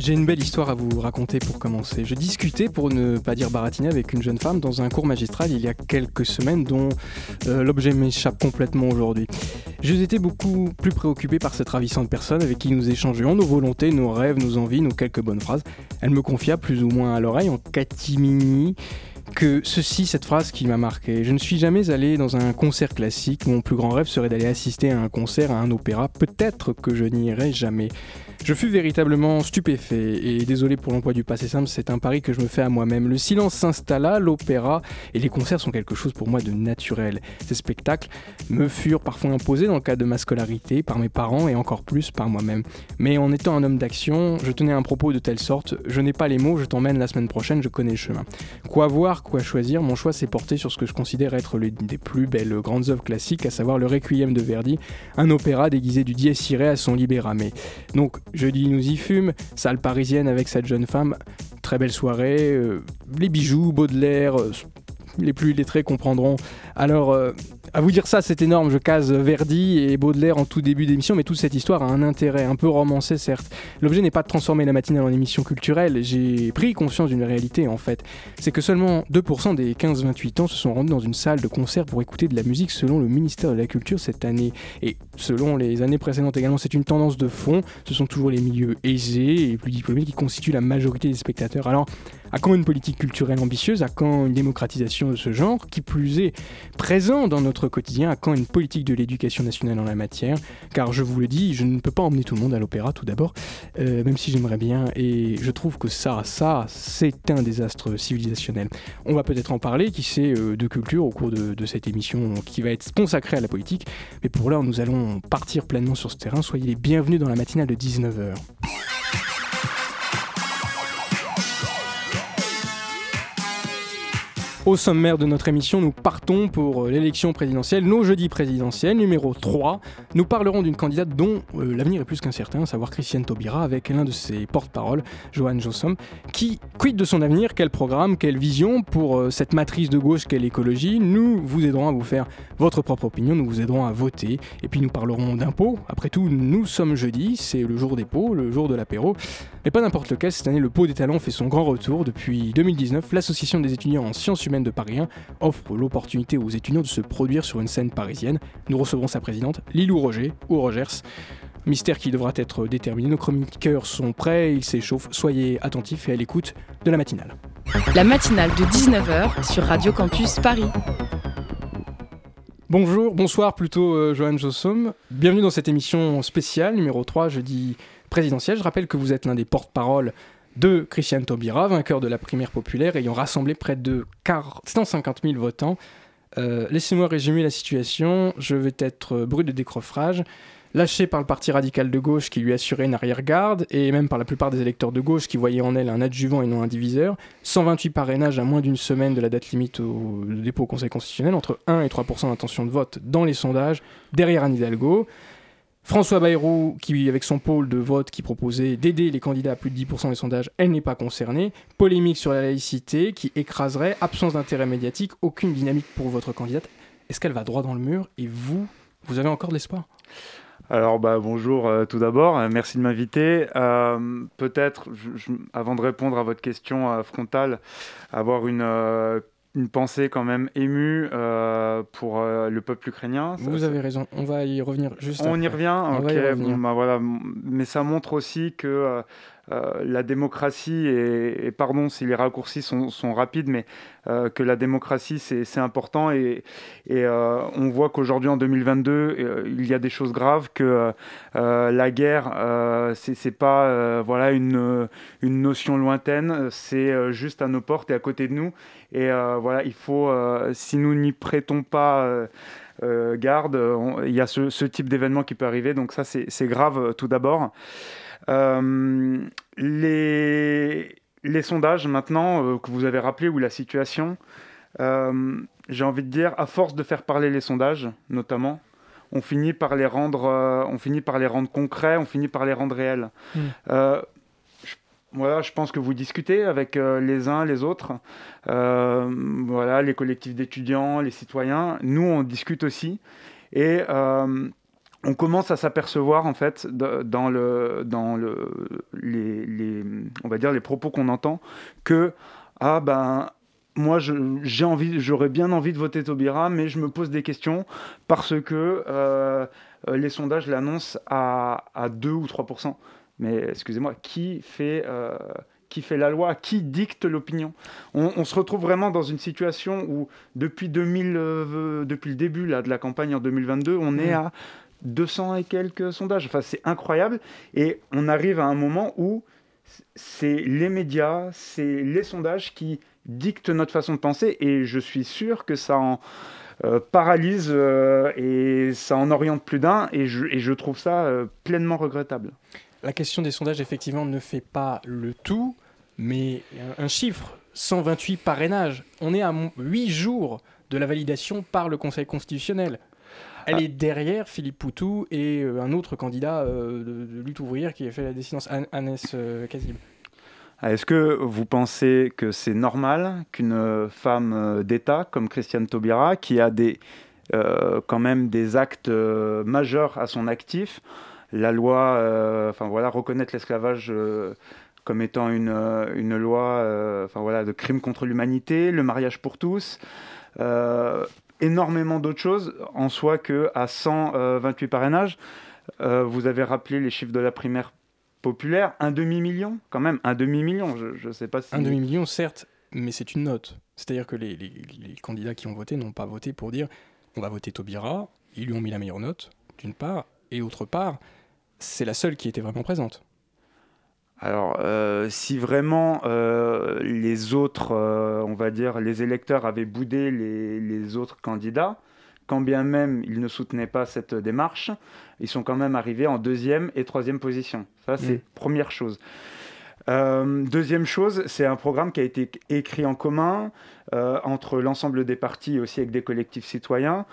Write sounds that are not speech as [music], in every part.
J'ai une belle histoire à vous raconter pour commencer. Je discutais, pour ne pas dire baratiner, avec une jeune femme dans un cours magistral il y a quelques semaines dont euh, l'objet m'échappe complètement aujourd'hui. Je étais beaucoup plus préoccupé par cette ravissante personne avec qui nous échangeons nos volontés, nos rêves, nos envies, nos quelques bonnes phrases. Elle me confia plus ou moins à l'oreille en catimini que ceci, cette phrase qui m'a marqué. Je ne suis jamais allé dans un concert classique. Mon plus grand rêve serait d'aller assister à un concert, à un opéra. Peut-être que je n'y irai jamais. Je fus véritablement stupéfait, et désolé pour l'emploi du passé simple, c'est un pari que je me fais à moi-même. Le silence s'installa, l'opéra et les concerts sont quelque chose pour moi de naturel. Ces spectacles me furent parfois imposés dans le cadre de ma scolarité, par mes parents et encore plus par moi-même. Mais en étant un homme d'action, je tenais un propos de telle sorte, je n'ai pas les mots, je t'emmène la semaine prochaine, je connais le chemin. Quoi voir, quoi choisir, mon choix s'est porté sur ce que je considère être l'une des plus belles grandes œuvres classiques, à savoir le Requiem de Verdi, un opéra déguisé du dies irae à son libérame. Donc Jeudi, nous y fume, salle parisienne avec cette jeune femme, très belle soirée, euh, les bijoux, Baudelaire, euh, les plus lettrés comprendront. Alors, euh, à vous dire ça, c'est énorme. Je case Verdi et Baudelaire en tout début d'émission, mais toute cette histoire a un intérêt, un peu romancé certes. L'objet n'est pas de transformer la matinale en émission culturelle. J'ai pris conscience d'une réalité en fait. C'est que seulement 2% des 15-28 ans se sont rendus dans une salle de concert pour écouter de la musique selon le ministère de la Culture cette année. Et selon les années précédentes également, c'est une tendance de fond. Ce sont toujours les milieux aisés et plus diplômés qui constituent la majorité des spectateurs. Alors, à quand une politique culturelle ambitieuse? À quand une démocratisation de ce genre? Qui plus est, présent dans notre quotidien À quand une politique de l'éducation nationale en la matière Car je vous le dis, je ne peux pas emmener tout le monde à l'opéra tout d'abord, euh, même si j'aimerais bien. Et je trouve que ça, ça, c'est un désastre civilisationnel. On va peut-être en parler, qui sait, euh, de culture au cours de, de cette émission qui va être consacrée à la politique. Mais pour l'heure, nous allons partir pleinement sur ce terrain. Soyez les bienvenus dans la matinale de 19h. Au sommaire de notre émission, nous partons pour euh, l'élection présidentielle, nos jeudis présidentiels, numéro 3. Nous parlerons d'une candidate dont euh, l'avenir est plus qu'incertain, à savoir Christiane Taubira, avec l'un de ses porte-parole, Johan Jossom, qui quitte de son avenir, quel programme, quelle vision? Pour euh, cette matrice de gauche qu'est l'écologie. Nous vous aiderons à vous faire votre propre opinion, nous vous aiderons à voter, et puis nous parlerons d'impôts. Après tout, nous sommes jeudi, c'est le jour des pots, le jour de l'apéro, mais pas n'importe lequel, cette année le pot des talents fait son grand retour. Depuis 2019, l'association des étudiants en sciences humaines de Paris 1 offre l'opportunité aux étudiants de se produire sur une scène parisienne. Nous recevrons sa présidente, Lilou Roger, ou Rogers. Mystère qui devra être déterminé. Nos chroniqueurs sont prêts, ils s'échauffent. Soyez attentifs et à l'écoute de la matinale. La matinale de 19h sur Radio Campus Paris. Bonjour, bonsoir plutôt, euh, Johan Jossom. Bienvenue dans cette émission spéciale, numéro 3, jeudi présidentiel. Je rappelle que vous êtes l'un des porte-parole de Christiane Taubira, vainqueur de la primaire populaire, ayant rassemblé près de 150 000 votants. Euh, laissez-moi résumer la situation. Je vais être brut de décroffrage, lâché par le parti radical de gauche qui lui assurait une arrière-garde, et même par la plupart des électeurs de gauche qui voyaient en elle un adjuvant et non un diviseur. 128 parrainages à moins d'une semaine de la date limite au dépôt au Conseil constitutionnel, entre 1 et 3% d'intention de vote dans les sondages, derrière Anne Hidalgo. François Bayrou, qui, avec son pôle de vote qui proposait d'aider les candidats à plus de 10% des sondages, elle n'est pas concernée. Polémique sur la laïcité qui écraserait, absence d'intérêt médiatique, aucune dynamique pour votre candidate. Est-ce qu'elle va droit dans le mur Et vous, vous avez encore de l'espoir? Alors bah, bonjour euh, tout d'abord, euh, merci de m'inviter. Euh, peut-être, avant de répondre à votre question frontale, avoir une une pensée quand même émue euh, pour euh, le peuple ukrainien. Vous avez raison, on va y revenir juste On y revient, ok. bah, voilà. Mais ça montre aussi que euh, la démocratie, et, pardon si les raccourcis sont, rapides, mais euh, que la démocratie, c'est important. Et, euh, on voit qu'aujourd'hui, en 2022, il y a des choses graves, que la guerre, c'est pas voilà, une, une notion lointaine, c'est juste à nos portes et à côté de nous. Et voilà, il faut, si nous n'y prêtons pas... garde, il y a ce, ce type d'événement qui peut arriver, donc ça c'est grave tout d'abord. Euh, les, les sondages maintenant euh, que vous avez rappelé ou la situation, euh, j'ai envie de dire, à force de faire parler les sondages, notamment, on finit par les rendre, on finit par les rendre concrets, on finit par les rendre réels. Hmm. Voilà, je pense que vous discutez avec les uns, les autres, voilà, les collectifs d'étudiants, les citoyens. Nous, on discute aussi. Et on commence à s'apercevoir en fait dans le dans le les, on va dire les propos qu'on entend que ah ben moi j'ai envie j'aurais bien envie de voter Taubira mais je me pose des questions parce que euh, les sondages l'annoncent à, à 2 ou 3% mais excusez-moi qui fait euh, qui fait la loi, qui dicte l'opinion? On, se retrouve vraiment dans une situation où depuis 2000, euh, depuis le début là, de la campagne en 2022, on est à 200 et quelques sondages. Enfin, c'est incroyable. Et on arrive à un moment où c'est les médias, c'est les sondages qui dictent notre façon de penser. Et je suis sûr que ça en euh, paralyse euh, et ça en oriente plus d'un. Et je, trouve ça euh, pleinement regrettable. La question des sondages, effectivement, ne fait pas le tout, mais un chiffre 128 parrainages. On est à 8 jours de la validation par le Conseil constitutionnel. Elle ah. est derrière Philippe Poutou et euh, un autre candidat euh, de, lutte ouvrière qui a fait la dissidence, Agnès euh, Kazib. Ah, est-ce que vous pensez que c'est normal qu'une femme d'État comme Christiane Taubira, qui a des, quand même des actes majeurs à son actif, la loi, enfin voilà, reconnaître l'esclavage comme étant une, une loi, enfin voilà, de crime contre l'humanité, le mariage pour tous, énormément d'autres choses en soi que à 128 parrainages. Euh, vous avez rappelé les chiffres de la primaire populaire, un demi-million quand même, un demi-million, je ne sais pas si... Un demi-million certes, mais c'est une note. C'est-à-dire que les, candidats qui ont voté n'ont pas voté pour dire on va voter Taubira, ils lui ont mis la meilleure note, d'une part, et autre part, c'est la seule qui était vraiment présente. Alors, euh, si vraiment euh, les autres, euh, on va dire, les électeurs avaient boudé les, autres candidats, quand bien même ils ne soutenaient pas cette démarche, ils sont quand même arrivés en deuxième et troisième position. Ça, c'est mmh. première chose. deuxième chose, c'est un programme qui a été écrit en commun entre l'ensemble des partis et aussi avec des collectifs citoyens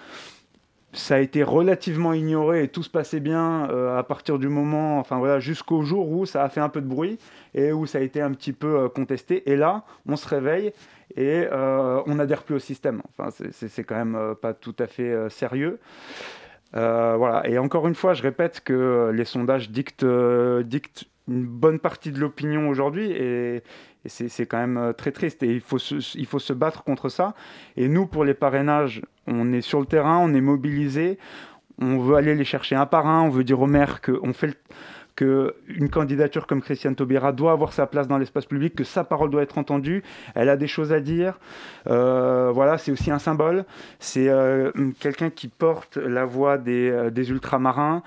ça a été relativement ignoré et tout se passait bien euh, à partir du moment, enfin voilà, jusqu'au jour où ça a fait un peu de bruit et où ça a été un petit peu euh, contesté. Et là, on se réveille et euh, on n'adhère plus au système. Enfin, c'est quand même pas tout à fait sérieux. voilà. Et encore une fois, je répète que les sondages dictent, une bonne partie de l'opinion aujourd'hui et, c'est quand même très triste et il faut, il faut se battre contre ça. Et nous, pour les parrainages, on est sur le terrain, on est mobilisé, on veut aller les chercher un par un, on veut dire aux maires qu'on fait qu'une candidature comme Christiane Taubira doit avoir sa place dans l'espace public, que sa parole doit être entendue, elle a des choses à dire. Euh, voilà, c'est aussi un symbole. C'est euh, quelqu'un qui porte la voix des, euh, des ultramarins,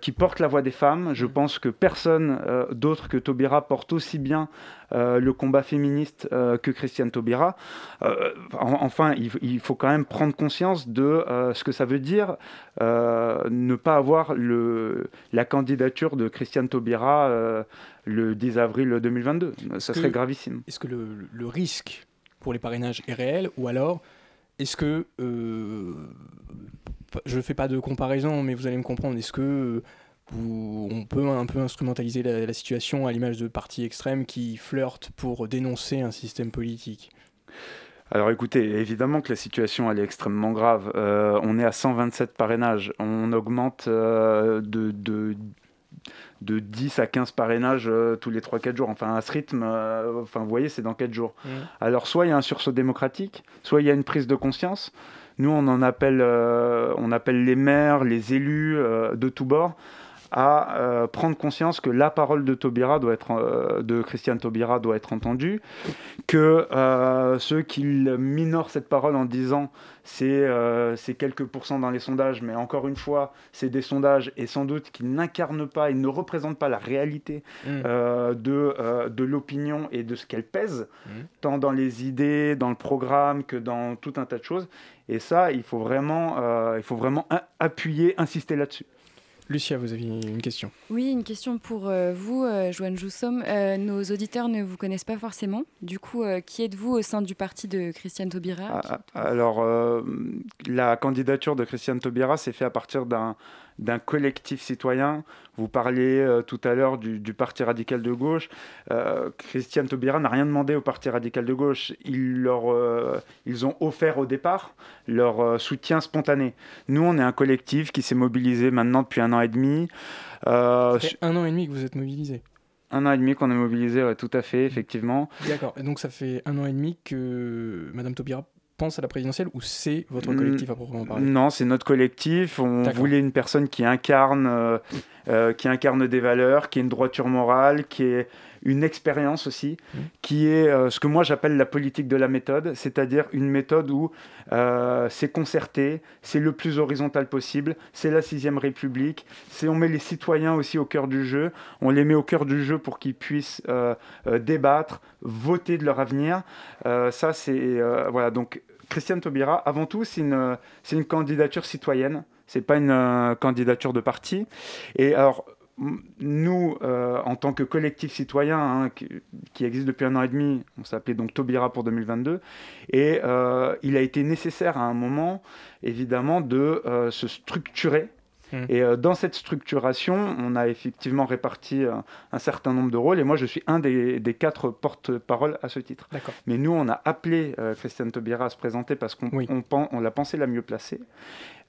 qui porte la voix des femmes. Je pense que personne d'autre que Taubira porte aussi bien le combat féministe que Christiane Taubira. enfin, il, faut quand même prendre conscience de ce que ça veut dire ne pas avoir le, la candidature de Christiane Taubira euh, le 10 avril 2022. Ça serait gravissime. Est-ce que le, risque pour les parrainages est réel ou alors est-ce que euh, je ne fais pas de comparaison, mais vous allez me comprendre. Est-ce que on peut un peu instrumentaliser la, situation à l'image de partis extrêmes qui flirtent pour dénoncer un système politique? Alors écoutez, évidemment que la situation elle est extrêmement grave. Euh, on est à 127 parrainages. On augmente de, de, de 10 à 15 parrainages euh, tous les 3-4 jours. Enfin, à ce rythme, euh, enfin, vous voyez, c'est dans 4 jours. Mmh. Alors, soit il y a un sursaut démocratique, soit il y a une prise de conscience. Nous, on en appelle, euh, on appelle les maires, les élus de tous bords à euh, prendre conscience que la parole de Taubira doit être, euh, de Christiane Taubira doit être entendue, que euh, ceux qui minorent cette parole en disant c'est quelques pourcents dans les sondages, mais encore une fois, c'est des sondages et sans doute qui n'incarnent pas et ne représentent pas la réalité mm. de, de l'opinion et de ce qu'elle pèse, mm. tant dans les idées, dans le programme que dans tout un tas de choses. Et ça, il faut vraiment, il faut vraiment appuyer, insister là-dessus. Lucia, vous aviez une question. Oui, une question pour euh, vous, euh, Joanne Joussom. Euh, nos auditeurs ne vous connaissent pas forcément. Du coup, qui êtes-vous au sein du parti de Christiane Taubira ah, ah, Alors, la candidature de Christiane Taubira s'est faite à partir d'un d'un collectif citoyen. Vous parliez euh, tout à l'heure du, Parti radical de gauche. Euh, Christiane Taubira n'a rien demandé au Parti radical de gauche. Ils, leur, euh, ils ont offert au départ leur soutien spontané. Nous, on est un collectif qui s'est mobilisé maintenant depuis un an et demi. Ça fait un an et demi que vous êtes mobilisé un an et demi qu'on est mobilisé, tout à fait, effectivement. D'accord. Et donc ça fait un an et demi que Madame Taubira pense à la présidentielle ou c'est votre collectif à proprement parler? Non, c'est notre collectif. On voulait une personne qui incarne, euh, euh, qui incarne des valeurs, qui est une droiture morale, qui est une expérience aussi, mmh. qui est euh, ce que moi j'appelle la politique de la méthode, c'est-à-dire une méthode où c'est concerté, c'est le plus horizontal possible, c'est la sixième République, c'est on met les citoyens aussi au cœur du jeu, on les met au cœur du jeu pour qu'ils puissent débattre, voter de leur avenir. ça c'est voilà donc Christiane Taubira, avant tout, c'est une, c'est une candidature citoyenne, c'est pas une euh, candidature de parti. Et alors, nous, euh, en tant que collectif citoyen hein, qui, existe depuis un an et demi, on s'appelait donc Taubira pour 2022, et euh, il a été nécessaire à un moment, évidemment, de se structurer Mmh. Et euh, dans cette structuration, on a effectivement réparti euh, un certain nombre de rôles. Et moi, je suis un des, quatre porte-parole à ce titre. Mais nous, on a appelé euh, Christiane Taubira à se présenter parce qu'on on, l'a pensé la mieux placée.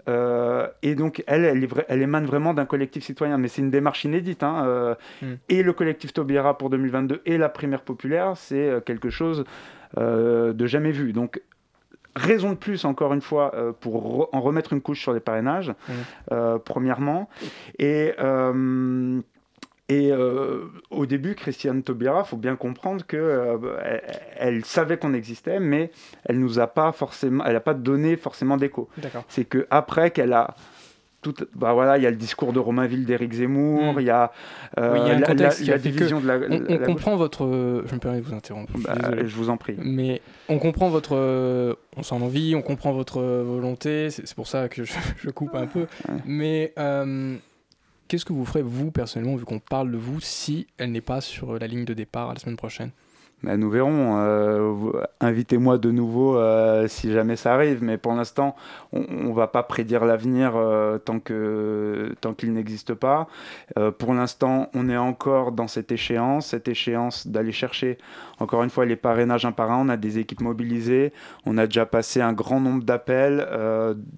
et donc, elle, elle, elle émane vraiment d'un collectif citoyen, mais c'est une démarche inédite. Hein, mmh. Et le collectif Taubira pour 2022 et la primaire populaire, c'est quelque chose de jamais vu. Donc, raison de plus, encore une fois, euh, pour en remettre une couche sur les parrainages, mmh. euh, premièrement. Et. Euh, et au début, Christiane Taubira, il faut bien comprendre que elle, savait qu'on existait, mais elle nous a pas forcément, elle n'a pas donné forcément d'écho. C'est que après qu'elle a bah voilà, il y a le discours de Romainville d'Éric Zemmour, hmm. il y a, euh, la, division de la. On, comprend votre. Je me permets de vous interrompre. Je, bah, je, vous en prie. Mais on comprend votre. On s'en envie, on comprend votre volonté. C'est pour ça que je, [laughs] coupe un peu. Mais euh, qu'est-ce que vous ferez vous personnellement, vu qu'on parle de vous, si elle n'est pas sur la ligne de départ la semaine prochaine? Bah, nous verrons. Euh, invitez-moi de nouveau euh, si jamais ça arrive. Mais pour l'instant, on ne va pas prédire l'avenir euh, tant qu'il n'existe pas. pour l'instant, on est encore dans cette échéance, cette échéance d'aller chercher, encore une fois, les parrainages un par un. On a des équipes mobilisées. On a déjà passé un grand nombre d'appels.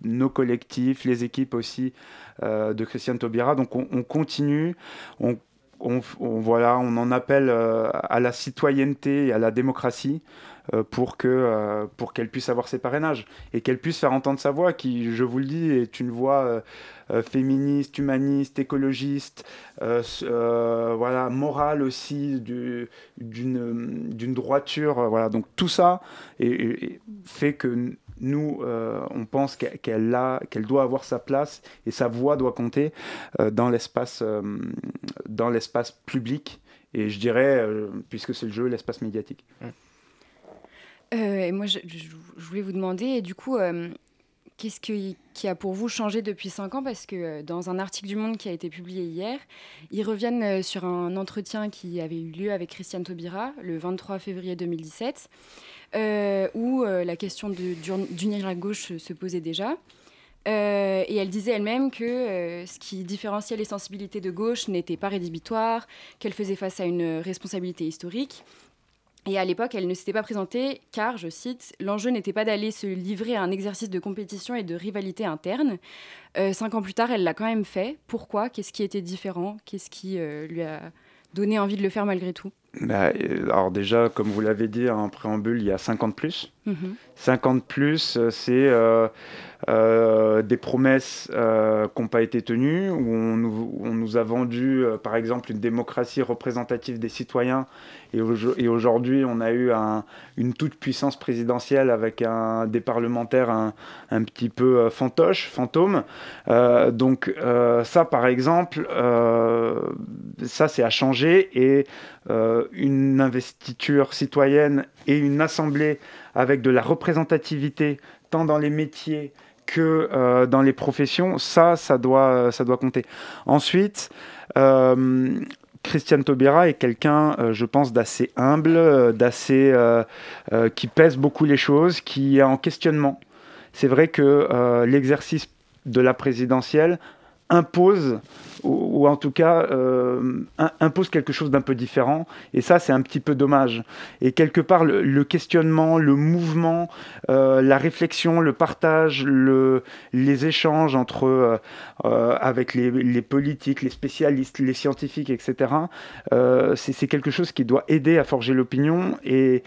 nos collectifs, les équipes aussi de Christiane Taubira. Donc on, on continue. On on, voilà, on en appelle euh, à la citoyenneté et à la démocratie euh, euh, pour qu'elle puisse avoir ses parrainages et qu'elle puisse faire entendre sa voix, qui, je vous le dis, est une voix féministe, humaniste, écologiste, voilà, morale aussi, d'une droiture, voilà. Donc tout ça fait que nous, euh, on pense qu'elle qu'elle doit avoir sa place et sa voix doit compter euh, dans l'espace euh, dans l'espace public et je dirais, puisque c'est le jeu, l'espace médiatique. et moi, je, voulais vous demander, du coup, qu'est-ce qui, a pour vous changé depuis 5 ans? Parce que dans un article du Monde qui a été publié hier, ils reviennent sur un entretien qui avait eu lieu avec Christiane Taubira le 23 février 2017. Euh, où euh, la question d'unir la gauche se posait déjà. Euh, et elle disait elle-même que ce qui différenciait les sensibilités de gauche n'était pas rédhibitoire, qu'elle faisait face à une responsabilité historique. Et à l'époque, elle ne s'était pas présentée car, je cite, l'enjeu n'était pas d'aller se livrer à un exercice de compétition et de rivalité interne. cinq ans plus tard, elle l'a quand même fait. Pourquoi? Qu'est-ce qui était différent? Qu'est-ce qui lui a donné envie de le faire malgré tout? Bah, euh, alors déjà, comme vous l'avez dit en préambule, il y a 50 plus. 50 mhm. plus, euh, c'est euh, euh, des promesses euh, qui n'ont pas été tenues, où on nous, a vendu, par exemple, une démocratie représentative des citoyens, et, aujourd'hui, on a eu une toute-puissance présidentielle avec un, des parlementaires un, petit peu fantoche, fantôme. donc ça, par exemple, ça, c'est à changer, et une investiture citoyenne et une assemblée avec de la représentativité, tant dans les métiers que dans les professions, ça, ça doit, ça doit compter. Ensuite, Christiane Taubira est quelqu'un, je pense, d'assez humble, d'assez qui pèse beaucoup les choses, qui est en questionnement. C'est vrai que l'exercice de la présidentielle impose ou, en tout cas euh, impose quelque chose d'un peu différent. Et ça, c'est un petit peu dommage. Et quelque part, le, questionnement, le mouvement, euh, la réflexion, le partage, le, les échanges entre euh, avec les, les, politiques, les spécialistes, les scientifiques, etc. c'est quelque chose qui doit aider à forger l'opinion et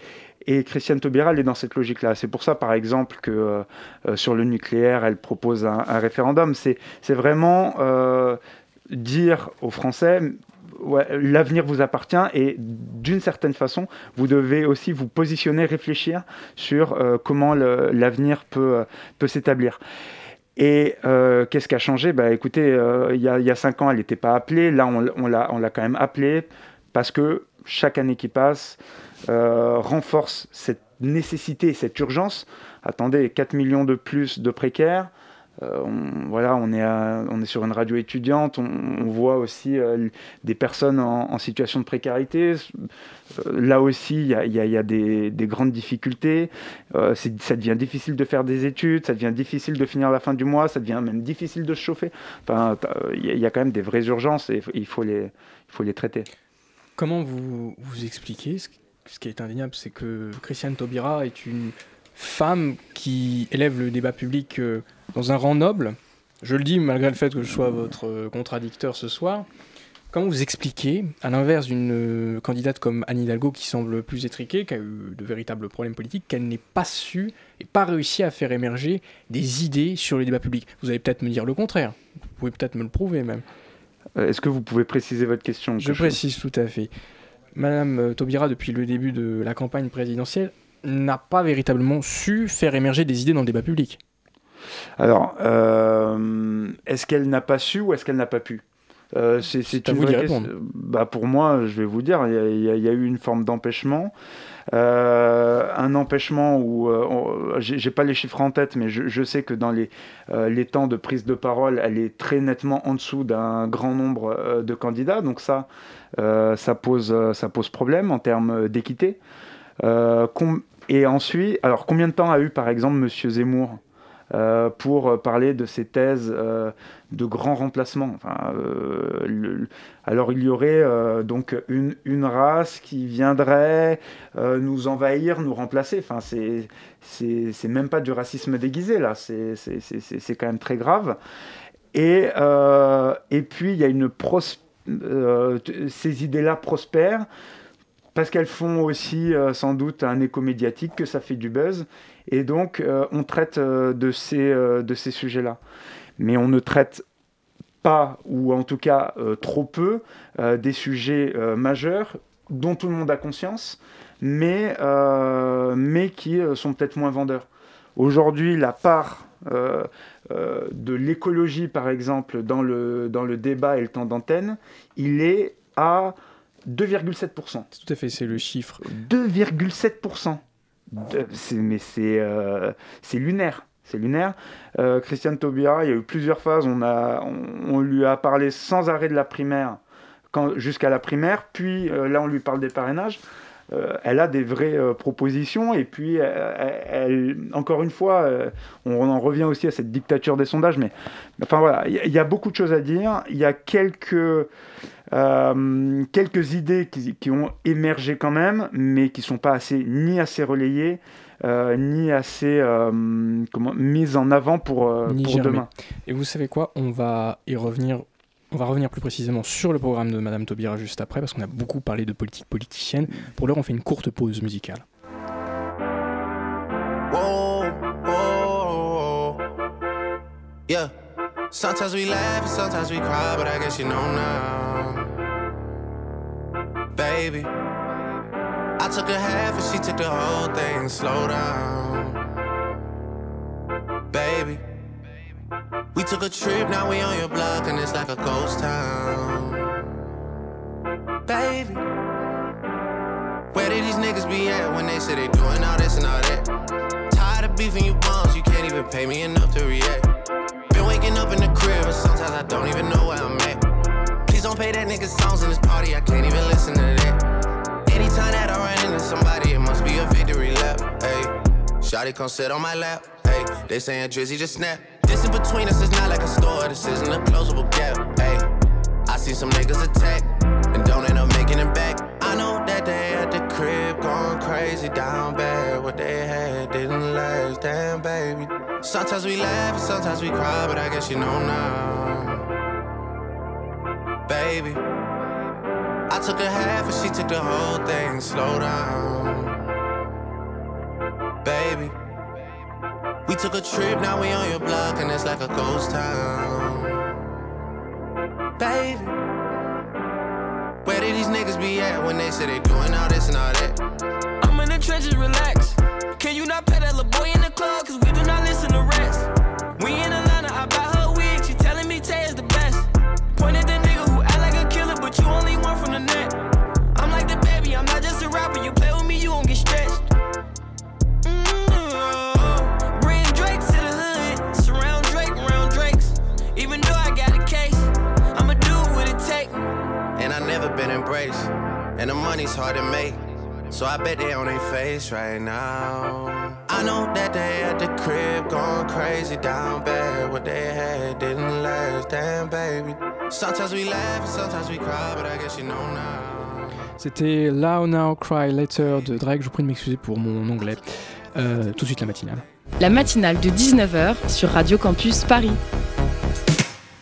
et Christiane Taubira, elle est dans cette logique-là. C'est pour ça, par exemple, que sur le nucléaire, elle propose un, référendum. C'est vraiment dire aux Français, l'avenir vous appartient et d'une certaine façon, vous devez aussi vous positionner, réfléchir sur euh, comment l'avenir peut, euh, peut s'établir. Et euh, qu'est-ce qui a changé? Bah, Écoutez, il y, a cinq ans, elle n'était pas appelée. Là, on, on l'a quand même appelée parce que chaque année qui passe renforce cette nécessité, cette urgence. Attendez, 4 millions de plus de précaires, euh, on, voilà, on est, on est sur une radio étudiante, on, voit aussi euh, des personnes en, situation de précarité. Euh, là aussi, il y a, des, grandes difficultés. ça devient difficile de faire des études, ça devient difficile de finir la fin du mois, ça devient même difficile de se chauffer. Enfin, il y, a quand même des vraies urgences et il faut les, faut les traiter. Comment vous, vous expliquez ce, ce qui est indéniable, c'est que Christiane Taubira est une femme qui élève le débat public euh, dans un rang noble. Je le dis malgré le fait que je sois votre euh, contradicteur ce soir. Comment vous expliquez, à l'inverse d'une euh, candidate comme Anne Hidalgo qui semble plus étriquée, qui a eu de véritables problèmes politiques, qu'elle n'ait pas su et pas réussi à faire émerger des idées sur le débat public Vous allez peut-être me dire le contraire. Vous pouvez peut-être me le prouver même. Est-ce que vous pouvez préciser votre question Je précise tout à fait. Madame Taubira, depuis le début de la campagne présidentielle, n'a pas véritablement su faire émerger des idées dans le débat public. Alors, euh, est-ce qu'elle n'a pas su ou est-ce qu'elle n'a pas pu? Euh, c'est à vous répondre. Bah pour moi, je vais vous dire, il y, a eu une forme d'empêchement. Euh, un empêchement où, euh, j'ai pas les chiffres en tête, mais je, sais que dans les, les temps de prise de parole, elle est très nettement en dessous d'un grand nombre de candidats. Donc ça, ça, pose, ça pose problème en termes d'équité. Et ensuite, alors combien de temps a eu par exemple Monsieur Zemmour euh, pour parler de ses thèses euh, de grand remplacement. Enfin, euh, alors il y aurait donc une, race qui viendrait nous envahir, nous remplacer. Enfin, c'est même pas du racisme déguisé là. C'est quand même très grave. Et puis il y a une ces idées-là prospèrent parce qu'elles font aussi euh, sans doute un écho médiatique, que ça fait du buzz, et donc euh, on traite euh, de ces sujets-là. Mais on ne traite pas, ou en tout cas trop peu, des sujets majeurs dont tout le monde a conscience, mais, mais qui sont peut-être moins vendeurs. Aujourd'hui, la part de l'écologie, par exemple, dans le, dans le débat et le temps d'antenne, il est à 2,7%. Tout à fait, c'est le chiffre. 2,7%. mais euh, c'est lunaire. C'est lunaire. Euh, Christiane Taubira, il y a eu plusieurs phases. On, a, on, lui a parlé sans arrêt de la primaire jusqu'à la primaire. Puis euh, là, on lui parle des parrainages. Euh, elle a des vraies propositions. Et puis, encore une fois, on en revient aussi à cette dictature des sondages. Mais enfin voilà, il y, a beaucoup de choses à dire. Il y a quelques euh, quelques idées qui, ont émergé quand même, mais qui ne sont pas assez, ni assez relayées, euh, ni assez euh, comment, mises en avant pour, pour demain. Et vous savez quoi On va y revenir. On va revenir plus précisément sur le programme de Madame Taubira juste après, parce qu'on a beaucoup parlé de politique politicienne. Pour l'heure, on fait une courte pause musicale. Yeah. Sometimes we laugh, sometimes we cry, but I guess you know now. baby. I took a half and she took the whole thing. Slow down, baby. We took a trip, now we on your block and it's like a ghost town, baby. Where did these niggas be at when they say they doing all this and all that? Tired of beefing you bums, you can't even pay me enough to react. Been waking up in the crib, and sometimes I don't even know where I'm at. Please don't pay that nigga songs in this party, I can't even listen to that. Somebody, it must be a victory lap. Hey, Shotty come sit on my lap. Hey, they saying Drizzy just snap. This in between us is not like a store, this isn't a closable gap. Hey, I see some niggas attack and don't end up making it back. I know that they at the crib going crazy down bad. What they had didn't last, damn baby. Sometimes we laugh and sometimes we cry, but I guess you know now. Baby, I took a half and she took the whole thing. Slow down, baby. We took a trip, now we on your block, and it's like a ghost town. Baby, where did these niggas be at when they say they doing all this and all that? I'm in the trenches, relax. Can you not pet that little boy in the club? Cause we do not listen to rest. We in and the money's hard to make. So I bet they on their face right now. I know that they at the crib going crazy down bad. What they had didn't last, damn baby. Sometimes we laugh, sometimes we cry, but I guess you know now. C'était Loud Now Cry Later de Drake. Je vous prie de m'excuser pour mon anglais. Euh, tout de suite la matinale. La matinale de 19h sur Radio Campus Paris.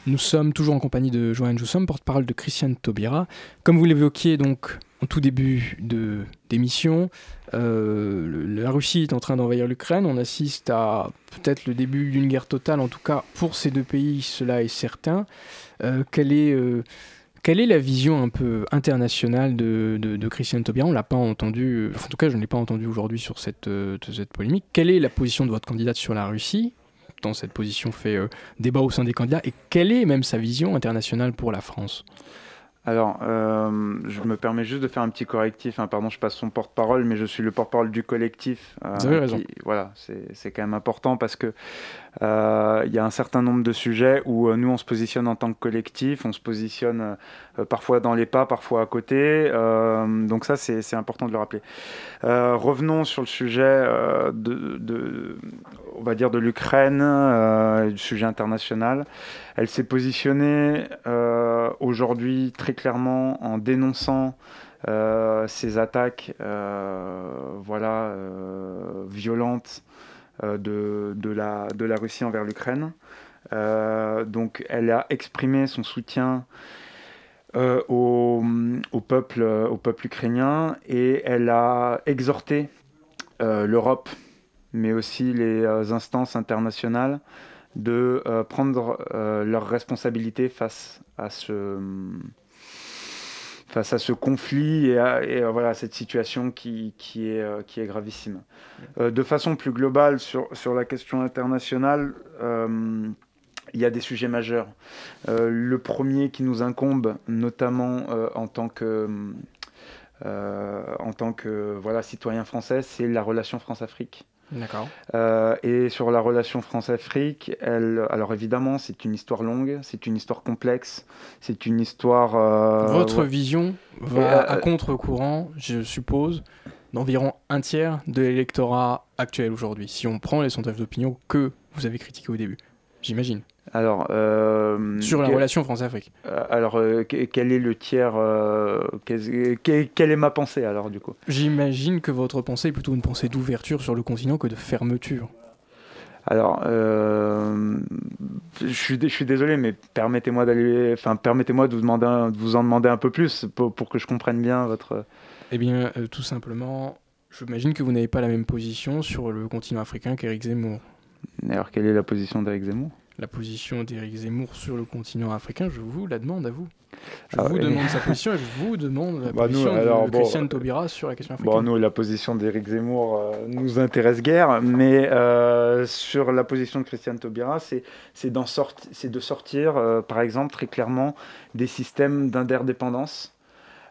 Nous sommes toujours en compagnie de Joanne Joussom, porte-parole de Christiane Taubira. Comme vous l'évoquiez donc en tout début de d'émission, euh, la Russie est en train d'envahir l'Ukraine. On assiste à peut-être le début d'une guerre totale, en tout cas pour ces deux pays, cela est certain. Euh, quelle est euh, quelle est la vision un peu internationale de, de, Christiane Taubira? On l'a pas entendu, en tout cas je ne l'ai pas entendu aujourd'hui sur cette, cette polémique. Quelle est la position de votre candidate sur la Russie dans cette position fait débat au sein des candidats? Et quelle est même sa vision internationale pour la France? Alors, euh, je me permets juste de faire un petit correctif. Hein. Pardon, je passe son porte-parole, mais je suis le porte-parole du collectif. Euh, Vous avez raison. voilà, c'est quand même important parce que euh, il y a un certain nombre de sujets où nous on se positionne en tant que collectif, on se positionne parfois dans les pas, parfois à côté. donc ça, c'est important de le rappeler. revenons sur le sujet de, de, on va dire, de l'Ukraine, du sujet international. Elle s'est positionnée euh, aujourd'hui très clairement en dénonçant euh, ces attaques euh, voilà, violentes de, la, Russie envers l'Ukraine. donc elle a exprimé son soutien au peuple ukrainien et elle a exhorté l'Europe, mais aussi les instances internationales de euh, prendre euh, leurs responsabilités face à ce face à ce conflit et à, voilà, cette situation qui, qui, est, euh, qui est gravissime. de façon plus globale, sur, sur la question internationale, il y a des sujets majeurs. le premier qui nous incombe, notamment en tant que, en tant que voilà, citoyen français, c'est la relation France-Afrique. D'accord. Euh, et sur la relation France-Afrique, elle, alors évidemment, c'est une histoire longue, c'est une histoire complexe, c'est une histoire. Euh, Votre vision va à contre-courant, je suppose, d'environ un tiers de l'électorat actuel aujourd'hui, si on prend les sondages d'opinion que vous avez critiqués au début. J'imagine. Alors, euh, sur la relation France-Afrique. Euh, alors, euh, quel est le tiers quelle est ma pensée alors du coup? J'imagine que votre pensée est plutôt une pensée d'ouverture sur le continent que de fermeture. Alors, je suis, je, suis, désolé, mais permettez-moi d'aller, enfin, permettez-moi de vous demander, de vous en demander un peu plus pour, pour que je comprenne bien votre. Eh bien, tout simplement, j'imagine que vous n'avez pas la même position sur le continent africain qu'Éric Zemmour. Alors, quelle est la position d'Éric Zemmour? La position d'Éric Zemmour sur le continent africain, je vous la demande à vous. Je ah vous demande sa position et je vous demande la [laughs] bah, position de Christiane Taubira sur la question africaine. Bon, nous, la position d'Éric Zemmour euh, nous intéresse guère, mais euh, sur la position de Christiane Taubira, c'est de sortir, euh, par exemple, très clairement, des systèmes d'interdépendance.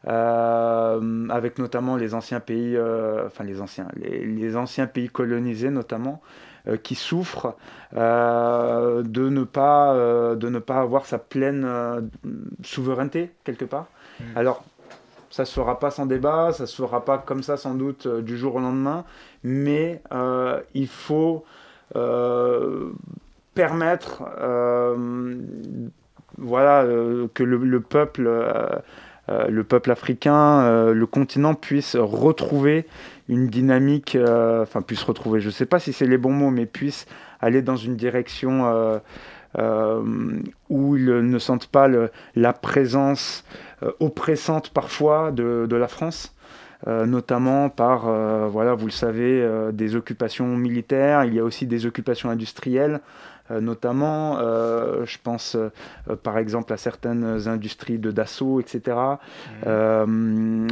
avec notamment les anciens pays, enfin les anciens, les, les, anciens pays colonisés notamment, qui souffre de, ne pas, de ne pas avoir sa pleine souveraineté quelque part. Mmh. Alors, ça se fera pas sans débat, ça se fera pas comme ça sans doute du jour au lendemain, mais il faut permettre voilà, que le, peuple euh, le peuple africain, euh, le continent puisse retrouver une dynamique, euh, enfin puisse retrouver, je ne sais pas si c'est les bons mots, mais puisse aller dans une direction où ils ne sentent pas la présence oppressante parfois de, la France. notamment par, voilà, vous le savez, des occupations militaires, il y a aussi des occupations industrielles, euh, notamment. Euh, je pense euh, par exemple à certaines industries de Dassault, etc. Mmh.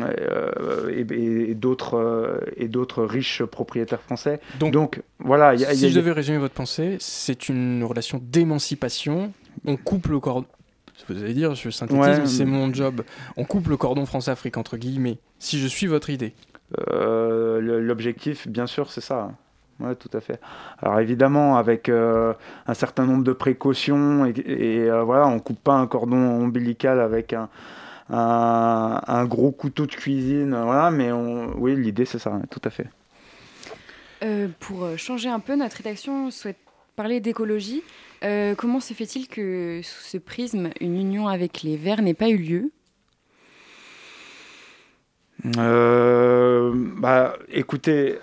et, d'autres et d'autres riches propriétaires français. Donc, voilà. si je devais résumer votre pensée, c'est une relation d'émancipation. On coupe le cordon. Vous allez dire, je synthétise, c'est mon job. On coupe le cordon France-Afrique entre guillemets. Si je suis votre idée. L'objectif, bien sûr, c'est ça. Oui, tout à fait. Alors évidemment, avec euh, un certain nombre de précautions, et, euh, voilà, on ne coupe pas un cordon ombilical avec un, un, gros couteau de cuisine, voilà, mais on, oui, l'idée c'est ça, tout à fait. Euh, pour changer un peu, notre rédaction souhaite parler d'écologie. comment se fait-il que sous ce prisme, une union avec les Verts n'ait pas eu lieu? Bah, écoutez,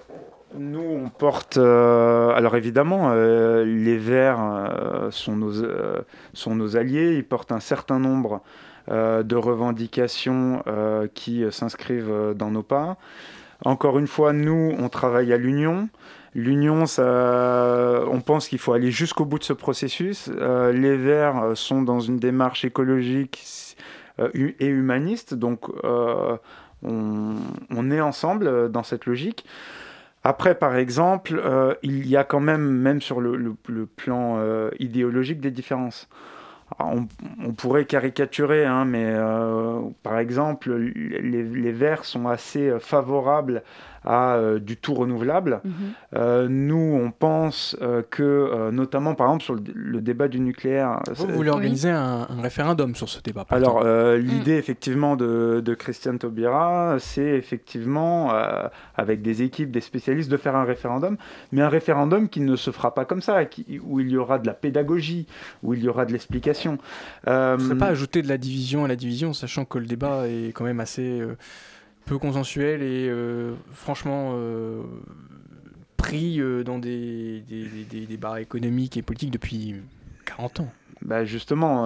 nous, on porte. Euh, alors évidemment, euh, les Verts euh, sont, nos, alliés. Ils portent un certain nombre de revendications qui s'inscrivent dans nos pas. Encore une fois, nous, on travaille à l'union. L'union, on pense qu'il faut aller jusqu'au bout de ce processus. les Verts sont dans une démarche écologique et humaniste, donc on, on, est ensemble dans cette logique. Après, par exemple, euh, il y a quand même, même sur le, plan euh, idéologique, des différences. on, pourrait caricaturer, hein, mais euh, par exemple, les, les, Verts sont assez favorables à euh, du tout renouvelable. Mhm. Euh, nous, on pense euh, que, notamment par exemple sur le, débat du nucléaire... Vous, voulez organiser un, référendum sur ce débat Alors, l'idée effectivement de, de Christiane Taubira, c'est effectivement, avec des équipes, des spécialistes, de faire un référendum, mais un référendum qui ne se fera pas comme ça, qui, où il y aura de la pédagogie, où il y aura de l'explication. Euh, ne pas ajouter de la division à la division, sachant que le débat est quand même assez peu consensuel et euh, franchement euh, pris euh, dans des, des, débats économiques et politiques depuis 40 ans. Bah justement,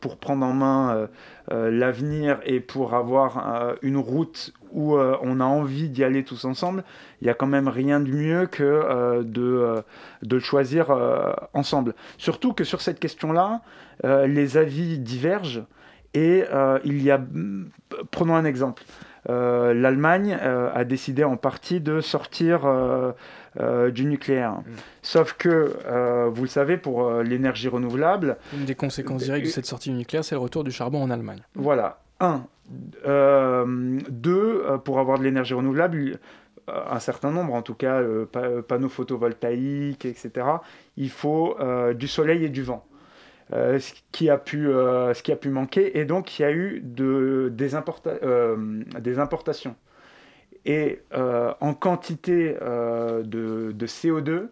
pour prendre en main l'avenir et pour avoir une route où on a envie d'y aller tous ensemble, il n'y a quand même rien de mieux que de, de choisir ensemble. Surtout que sur cette question-là, les avis divergent et il y a... Prenons un exemple. Euh, l'Allemagne euh, a décidé en partie de sortir euh, du nucléaire. Mm. Sauf que, vous le savez, pour l'énergie renouvelable... Une des conséquences directes de cette sortie du nucléaire, c'est le retour du charbon en Allemagne. Voilà. Un. deux, pour avoir de l'énergie renouvelable, un certain nombre, en tout cas, panneaux photovoltaïques, etc., il faut du soleil et du vent. Euh, ce, qui a pu, euh, ce qui a pu manquer, et donc il y a eu de, des, euh, des importations. Et en quantité de, de, CO2,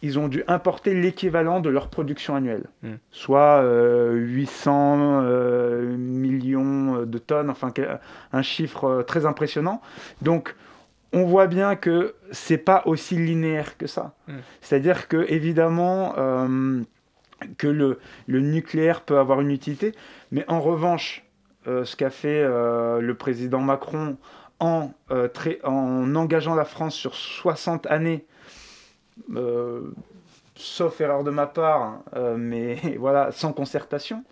ils ont dû importer l'équivalent de leur production annuelle, hmm. soit 800 millions de tonnes, enfin un chiffre très impressionnant. Donc on voit bien que c'est pas aussi linéaire que ça. Hmm. C'est-à-dire que évidemment que le, nucléaire peut avoir une utilité. Mais en revanche, euh, ce qu'a fait euh, le président Macron en, euh, en engageant la France sur 60 années, sauf erreur de ma part, mais [laughs] voilà, sans concertation,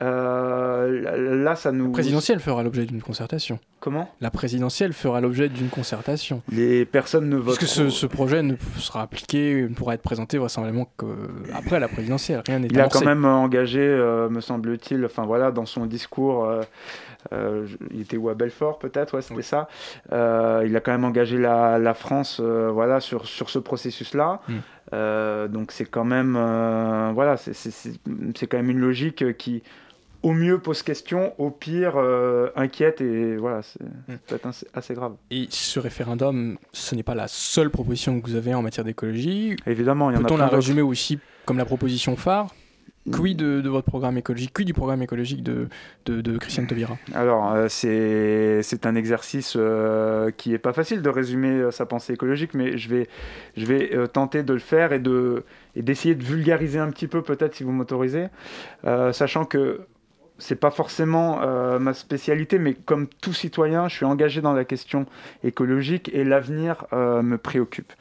là, ça nous. La présidentielle fera l'objet d'une concertation. Comment? La présidentielle fera l'objet d'une concertation. Les personnes ne votent Parce que ce, projet ne sera appliqué, ne pourra être présenté vraisemblablement qu'après la présidentielle. Rien n'est Il a quand même engagé, me semble-t-il, enfin voilà, dans son discours. il était où à Belfort peut-être, ouais, c'était ça. il a quand même engagé la, la France, voilà, sur, sur ce processus-là. Euh, donc c'est quand même euh, voilà, c'est quand même une logique qui au mieux pose question, au pire euh, inquiète et voilà, c'est peut-être assez grave. Et ce référendum, ce n'est pas la seule proposition que vous avez en matière d'écologie. Évidemment, il y en a Peut-on la résumer aussi comme la proposition phare Quid de, de, votre programme écologique Quid du programme écologique de, de, de Christiane Taubira Alors, euh, c'est un exercice euh, qui n'est pas facile de résumer euh, sa pensée écologique, mais je vais, je vais tenter de le faire et d'essayer de, de vulgariser un petit peu, peut-être, si vous m'autorisez, sachant que c'est pas forcément ma spécialité, mais comme tout citoyen, je suis engagé dans la question écologique et l'avenir me préoccupe.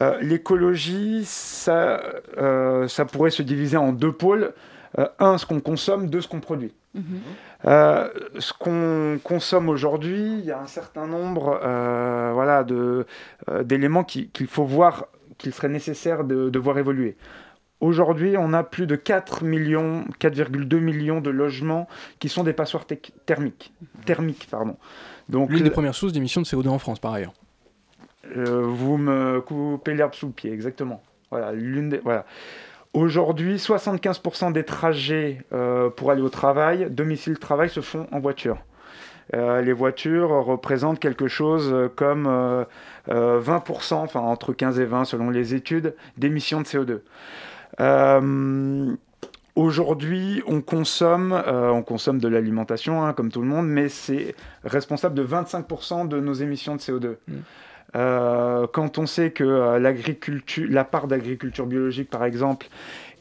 Euh, l'écologie, ça, euh, ça pourrait se diviser en deux pôles. Euh, un, ce qu'on consomme, deux, ce qu'on produit. Mhm. ce qu'on consomme aujourd'hui, il y a un certain nombre voilà, d'éléments qu'il faut voir, qu'il serait nécessaire de, de voir évoluer. Aujourd'hui, on a plus de 4 millions, 4,2 millions de logements qui sont des passoires thermiques. thermiques pardon. Donc, L'une des premières sources d'émissions de CO2 en France, par ailleurs. Euh, vous me coupez l'herbe sous le pied, exactement. Voilà, l'une des, voilà. Aujourd'hui, 75% des trajets euh, pour aller au travail, domicile-travail, se font en voiture. Euh, les voitures représentent quelque chose comme 20%, enfin entre 15 et 20 selon les études, d'émissions de CO2. Aujourd'hui, on consomme, on consomme de l'alimentation, hein, comme tout le monde, mais c'est responsable de 25% de nos émissions de CO2. Euh, quand on sait que euh, l'agriculture, la part d'agriculture biologique, par exemple,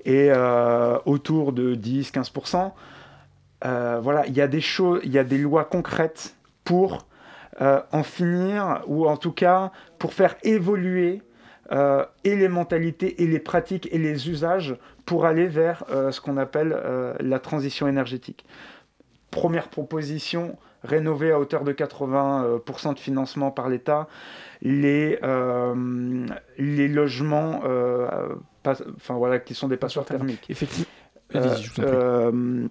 est euh, autour de 10-15%, voilà, il y a des choses, il y a des lois concrètes pour en finir, ou en tout cas pour faire évoluer et les mentalités et les pratiques et les usages pour aller vers ce qu'on appelle la transition énergétique. Première proposition, rénover à hauteur de 80% de financement par l'État les, euh, les logements euh, enfin, voilà, qui sont des passoires thermiques. Effectivement. Euh,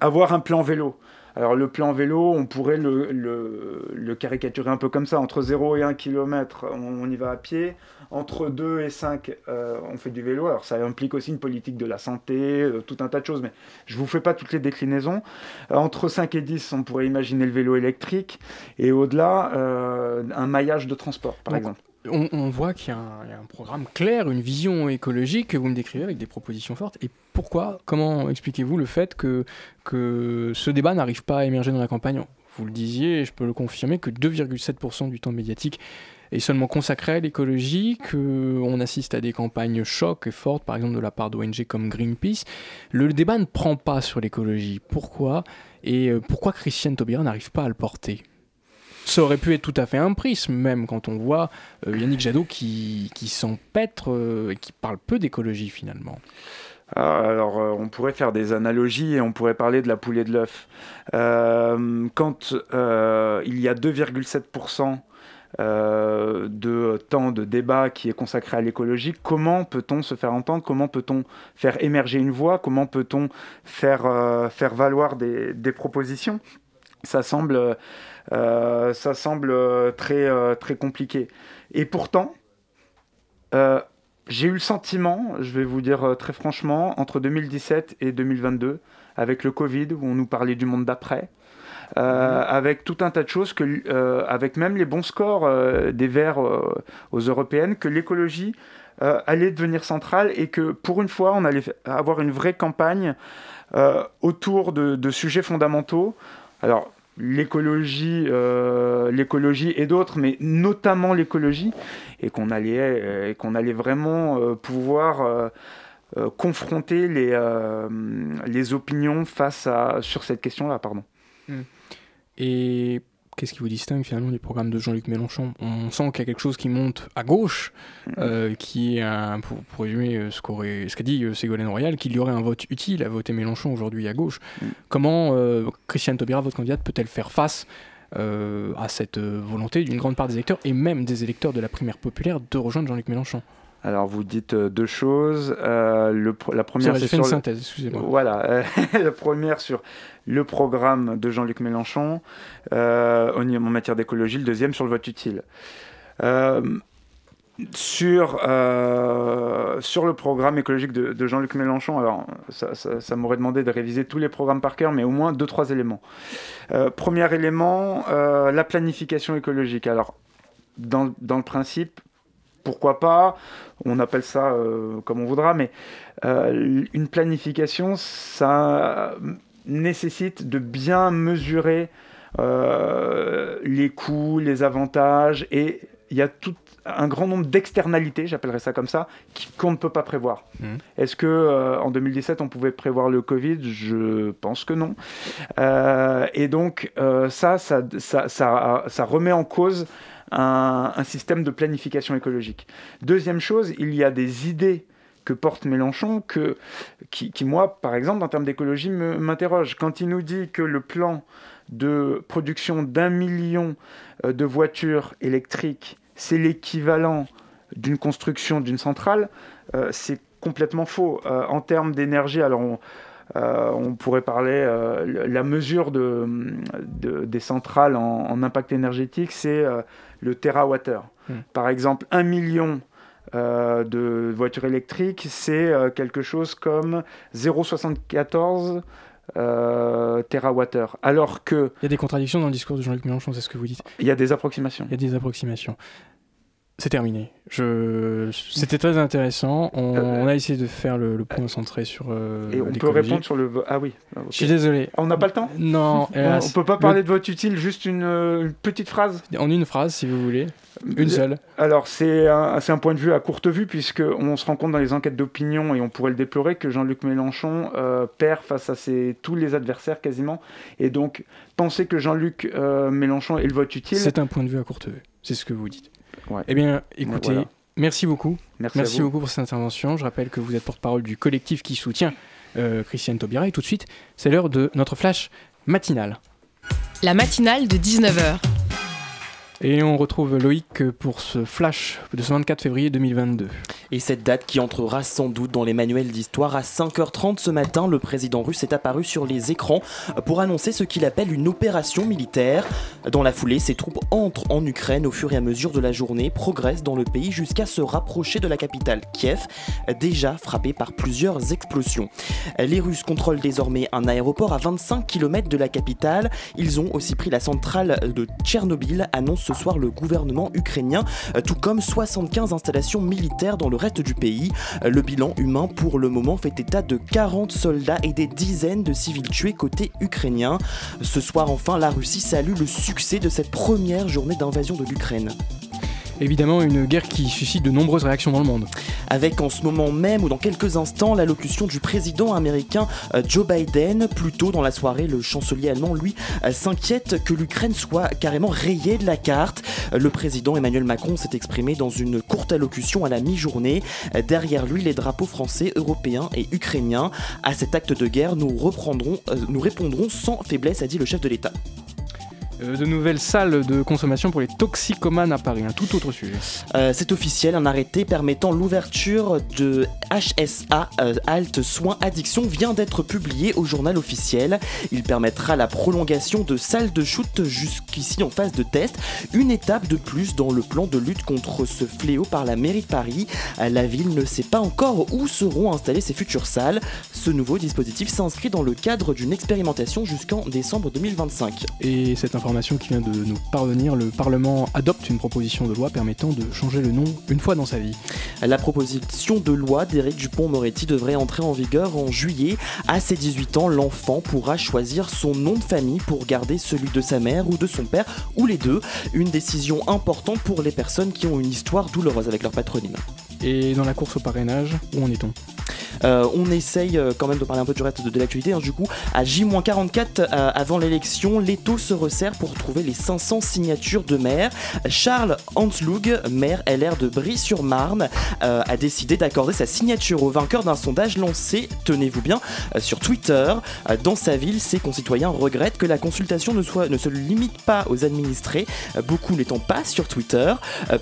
avoir un plan vélo. Alors le plan vélo, on pourrait le, le, caricaturer un peu comme ça. Entre 0 et 1 km, on, y va à pied. Entre 2 et 5, euh, on fait du vélo. Alors ça implique aussi une politique de la santé, euh, tout un tas de choses, mais je ne vous fais pas toutes les déclinaisons. Euh, entre 5 et 10, on pourrait imaginer le vélo électrique. Et au-delà, un maillage de transport, par exemple. On, voit qu'il y, a un programme clair, une vision écologique que vous me décrivez avec des propositions fortes. Et pourquoi Comment expliquez-vous le fait que, ce débat n'arrive pas à émerger dans la campagne? Vous le disiez, je peux le confirmer, que 2,7% du temps médiatique est seulement consacré à l'écologie, qu'on assiste à des campagnes chocs et fortes, par exemple de la part d'ONG comme Greenpeace. Le débat ne prend pas sur l'écologie. Pourquoi? Et euh, pourquoi Christiane Taubira n'arrive pas à le porter? Ça aurait pu être tout à fait un prisme, même quand on voit euh, Yannick Jadot qui, qui s'empêtre euh, et qui parle peu d'écologie finalement. Ah, alors, euh, on pourrait faire des analogies et on pourrait parler de la poule et de l'œuf. quand il y a 2,7% de temps de débat qui est consacré à l'écologie, comment peut-on se faire entendre? Comment peut-on faire émerger une voix? Comment peut-on faire, faire valoir des, des propositions? Ça semble euh, ça semble euh, très, euh, très compliqué. Et pourtant, j'ai eu le sentiment, je vais vous dire très franchement, entre 2017 et 2022, avec le Covid, où on nous parlait du monde d'après, mhm. avec tout un tas de choses, que, avec même les bons scores des Verts aux européennes, que l'écologie allait devenir centrale et que pour une fois, on allait avoir une vraie campagne autour de, de, sujets fondamentaux. Alors, l'écologie, euh, l'écologie et d'autres, mais notamment l'écologie, et qu'on allait, euh, qu'on allait vraiment euh, pouvoir confronter les, les opinions face à, sur cette question-là. Pardon. Et qu'est-ce qui vous distingue finalement du programme de Jean-Luc Mélenchon? On sent qu'il y a quelque chose qui monte à gauche, mm. qui est, un, pour, résumer ce qu'a dit Ségolène Royal, qu'il y aurait un vote utile à voter Mélenchon aujourd'hui à gauche. Mm. Comment Christiane Taubira, votre candidate, peut-elle faire face à cette volonté d'une grande part des électeurs et même des électeurs de la primaire populaire de rejoindre Jean-Luc Mélenchon? Alors vous dites euh, deux choses. Euh, le, la première, c'est sur une synthèse, excusez-moi. Voilà, euh, [laughs] la première sur le programme de Jean-Luc Mélenchon en matière d'écologie. Le deuxième sur le vote utile. sur, sur le programme écologique de, Jean-Luc Mélenchon, alors ça, ça, m'aurait demandé de réviser tous les programmes par cœur, mais au moins deux, trois éléments. premier élément, la planification écologique. Alors, dans, dans le principe, pourquoi pas, on appelle ça euh, comme on voudra, mais euh, une planification, ça nécessite de bien mesurer euh, les coûts, les avantages, et il y a tout un grand nombre d'externalités, j'appellerais ça comme ça, qu'on ne peut pas prévoir. Mmh. Est-ce que en 2017 on pouvait prévoir le Covid? Je pense que non. et donc ça ça, ça, ça, remet en cause un, système de planification écologique. Deuxième chose, il y a des idées que porte Mélenchon que, qui, moi, par exemple, en termes d'écologie, m'interroge. Quand il nous dit que le plan de production d'un million euh, de voitures électriques, c'est l'équivalent d'une construction d'une centrale, euh, c'est complètement faux. Euh, en termes d'énergie, alors on, pourrait parler, la mesure de, des centrales en, en impact énergétique, c'est le terawattheure. Hmm. Par exemple, un million euh, de voitures électriques, c'est euh, quelque chose comme 0,74 euh, Alors que... Il y a des contradictions dans le discours de Jean-Luc Mélenchon, c'est ce que vous dites. Il y a des approximations. Il y a des approximations. C'est terminé. Je... C'était très intéressant. On... Euh, a essayé de faire le, point centré sur. Euh, et on peut répondre sur le. Ah oui. Je suis désolé. On n'a pas le temps Non. [laughs] on, peut pas parler de vote utile, juste une, petite phrase En une phrase, si vous voulez. Une seule. Alors, c'est un, un, point de vue à courte vue, puisqu'on se rend compte dans les enquêtes d'opinion, et on pourrait le déplorer, que Jean-Luc Mélenchon euh, perd face à ses, tous les adversaires quasiment. Et donc, penser que Jean-Luc Mélenchon est le vote utile. C'est un point de vue à courte vue. C'est ce que vous dites. Eh bien, écoutez, merci beaucoup. Merci, beaucoup pour cette intervention. Je rappelle que vous êtes porte-parole du collectif qui soutient euh, Christiane Taubira. Et tout de suite, c'est l'heure de notre flash matinal. La matinale de 19h. Et on retrouve Loïc pour ce flash de ce 24 février 2022. Et cette date qui entrera sans doute dans les manuels d'histoire à 5h30 ce matin, le président russe est apparu sur les écrans pour annoncer ce qu'il appelle une opération militaire. Dans la foulée, ses troupes entrent en Ukraine au fur et à mesure de la journée, progressent dans le pays jusqu'à se rapprocher de la capitale Kiev, déjà frappée par plusieurs explosions. Les Russes contrôlent désormais un aéroport à 25 km de la capitale. Ils ont aussi pris la centrale de Tchernobyl, annonce ce soir le gouvernement ukrainien, tout comme 75 installations militaires dans le reste du pays. Le bilan humain pour le moment fait état de 40 soldats et des dizaines de civils tués côté ukrainien. Ce soir enfin, la Russie salue le succès de cette première journée d'invasion de l'Ukraine évidemment une guerre qui suscite de nombreuses réactions dans le monde. Avec en ce moment même ou dans quelques instants l'allocution du président américain euh, Joe Biden. Plus tôt dans la soirée, le chancelier allemand, lui, euh, s'inquiète que l'Ukraine soit carrément rayée de la carte. Le président Emmanuel Macron s'est exprimé dans une courte allocution à la mi-journée. Derrière lui, les drapeaux français, européens et ukrainiens. À cet acte de guerre, nous, reprendrons, euh, nous répondrons sans faiblesse, a dit le chef de l'État. Euh, de nouvelles salles de consommation pour les toxicomanes à Paris, un tout autre sujet. Euh, c'est officiel, un arrêté permettant l'ouverture de HSA, euh, Alt Soins Addiction, vient d'être publié au journal officiel. Il permettra la prolongation de salles de shoot jusqu'ici en phase de test, une étape de plus dans le plan de lutte contre ce fléau par la mairie de Paris. La ville ne sait pas encore où seront installées ces futures salles. Ce nouveau dispositif s'inscrit dans le cadre d'une expérimentation jusqu'en décembre 2025. Et cette information qui vient de nous parvenir, le Parlement adopte une proposition de loi permettant de changer le nom une fois dans sa vie. La proposition de loi d'Éric Dupont-Moretti devrait entrer en vigueur en juillet. À ses 18 ans, l'enfant pourra choisir son nom de famille pour garder celui de sa mère ou de son père ou les deux. Une décision importante pour les personnes qui ont une histoire douloureuse avec leur patronyme. Et dans la course au parrainage, où en est-on? On essaye quand même de parler un peu du reste de, l'actualité. Hein. du coup, à J-44 avant l'élection, les taux se resserrent pour trouver les 500 signatures de maire. Charles Hansloug, maire LR de Brie-sur-Marne, a décidé d'accorder sa signature au vainqueur d'un sondage lancé, tenez-vous bien, sur Twitter. Dans sa ville, ses concitoyens regrettent que la consultation ne, ne se limite pas aux administrés, beaucoup n'étant pas sur Twitter.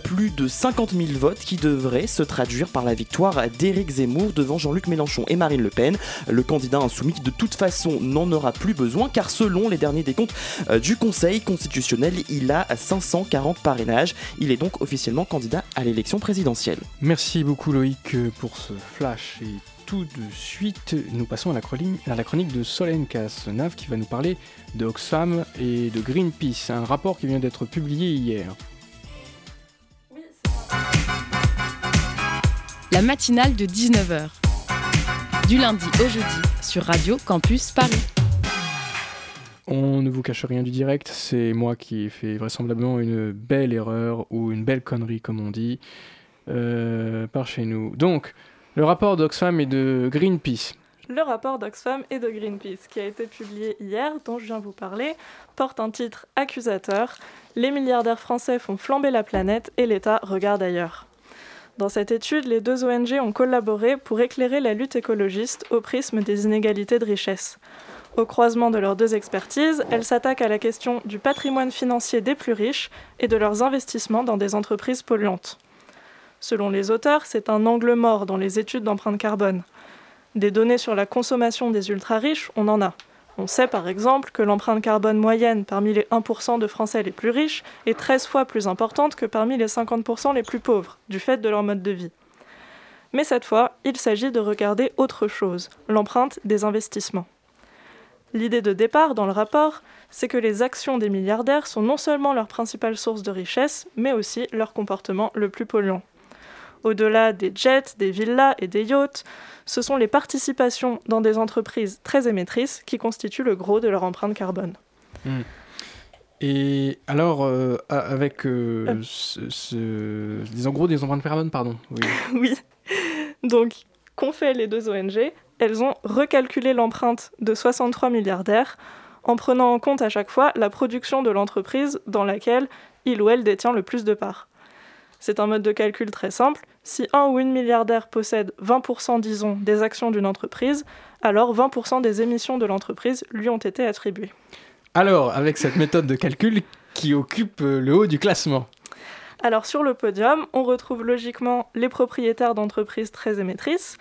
Plus de 50 000 votes qui devraient se traduire par la victoire d'Éric Zemmour devant Jean-Luc Mélenchon et Marine Le Pen. Le candidat insoumis qui de toute façon n'en aura plus besoin car selon les derniers décomptes euh, du Conseil constitutionnel, il a 540 parrainages. Il est donc officiellement candidat à l'élection présidentielle. Merci beaucoup Loïc pour ce flash et tout de suite, nous passons à la, chronique, à la chronique de Solène Casse-Nav qui va nous parler de Oxfam et de Greenpeace, un rapport qui vient d'être publié hier. La matinale de 19h, du lundi au jeudi sur Radio Campus Paris. On ne vous cache rien du direct, c'est moi qui ai fait vraisemblablement une belle erreur ou une belle connerie comme on dit euh, par chez nous. Donc, le rapport d'Oxfam et de Greenpeace. Le rapport d'Oxfam et de Greenpeace, qui a été publié hier, dont je viens vous parler, porte un titre accusateur Les milliardaires français font flamber la planète et l'État regarde ailleurs. Dans cette étude, les deux ONG ont collaboré pour éclairer la lutte écologiste au prisme des inégalités de richesse. Au croisement de leurs deux expertises, elles s'attaquent à la question du patrimoine financier des plus riches et de leurs investissements dans des entreprises polluantes. Selon les auteurs, c'est un angle mort dans les études d'empreinte carbone. Des données sur la consommation des ultra-riches, on en a. On sait par exemple que l'empreinte carbone moyenne parmi les 1% de Français les plus riches est 13 fois plus importante que parmi les 50% les plus pauvres, du fait de leur mode de vie. Mais cette fois, il s'agit de regarder autre chose, l'empreinte des investissements. L'idée de départ dans le rapport, c'est que les actions des milliardaires sont non seulement leur principale source de richesse, mais aussi leur comportement le plus polluant. Au-delà des jets, des villas et des yachts, ce sont les participations dans des entreprises très émettrices qui constituent le gros de leur empreinte carbone. Hmm. Et alors, euh, avec euh, euh. ce, en gros des empreintes carbone, pardon. Oui. [laughs] oui. Donc, qu'ont fait les deux ONG Elles ont recalculé l'empreinte de 63 milliardaires en prenant en compte à chaque fois la production de l'entreprise dans laquelle il ou elle détient le plus de parts. C'est un mode de calcul très simple. Si un ou une milliardaire possède 20%, disons, des actions d'une entreprise, alors 20% des émissions de l'entreprise lui ont été attribuées. Alors, avec cette méthode de calcul qui occupe euh, le haut du classement Alors, sur le podium, on retrouve logiquement les propriétaires d'entreprises très émettrices.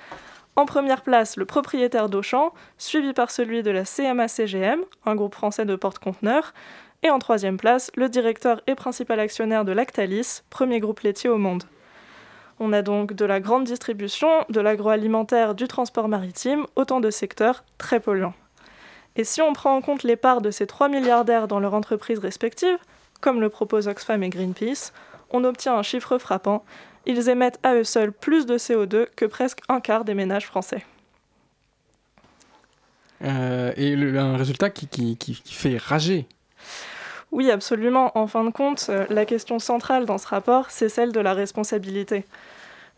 En première place, le propriétaire d'Auchan, suivi par celui de la CMA-CGM, un groupe français de porte-conteneurs, et en troisième place, le directeur et principal actionnaire de Lactalis, premier groupe laitier au monde. On a donc de la grande distribution, de l'agroalimentaire, du transport maritime, autant de secteurs très polluants. Et si on prend en compte les parts de ces trois milliardaires dans leurs entreprises respectives, comme le proposent Oxfam et Greenpeace, on obtient un chiffre frappant. Ils émettent à eux seuls plus de CO2 que presque un quart des ménages français. Euh, et un résultat qui fait rager oui, absolument. En fin de compte, euh, la question centrale dans ce rapport, c'est celle de la responsabilité.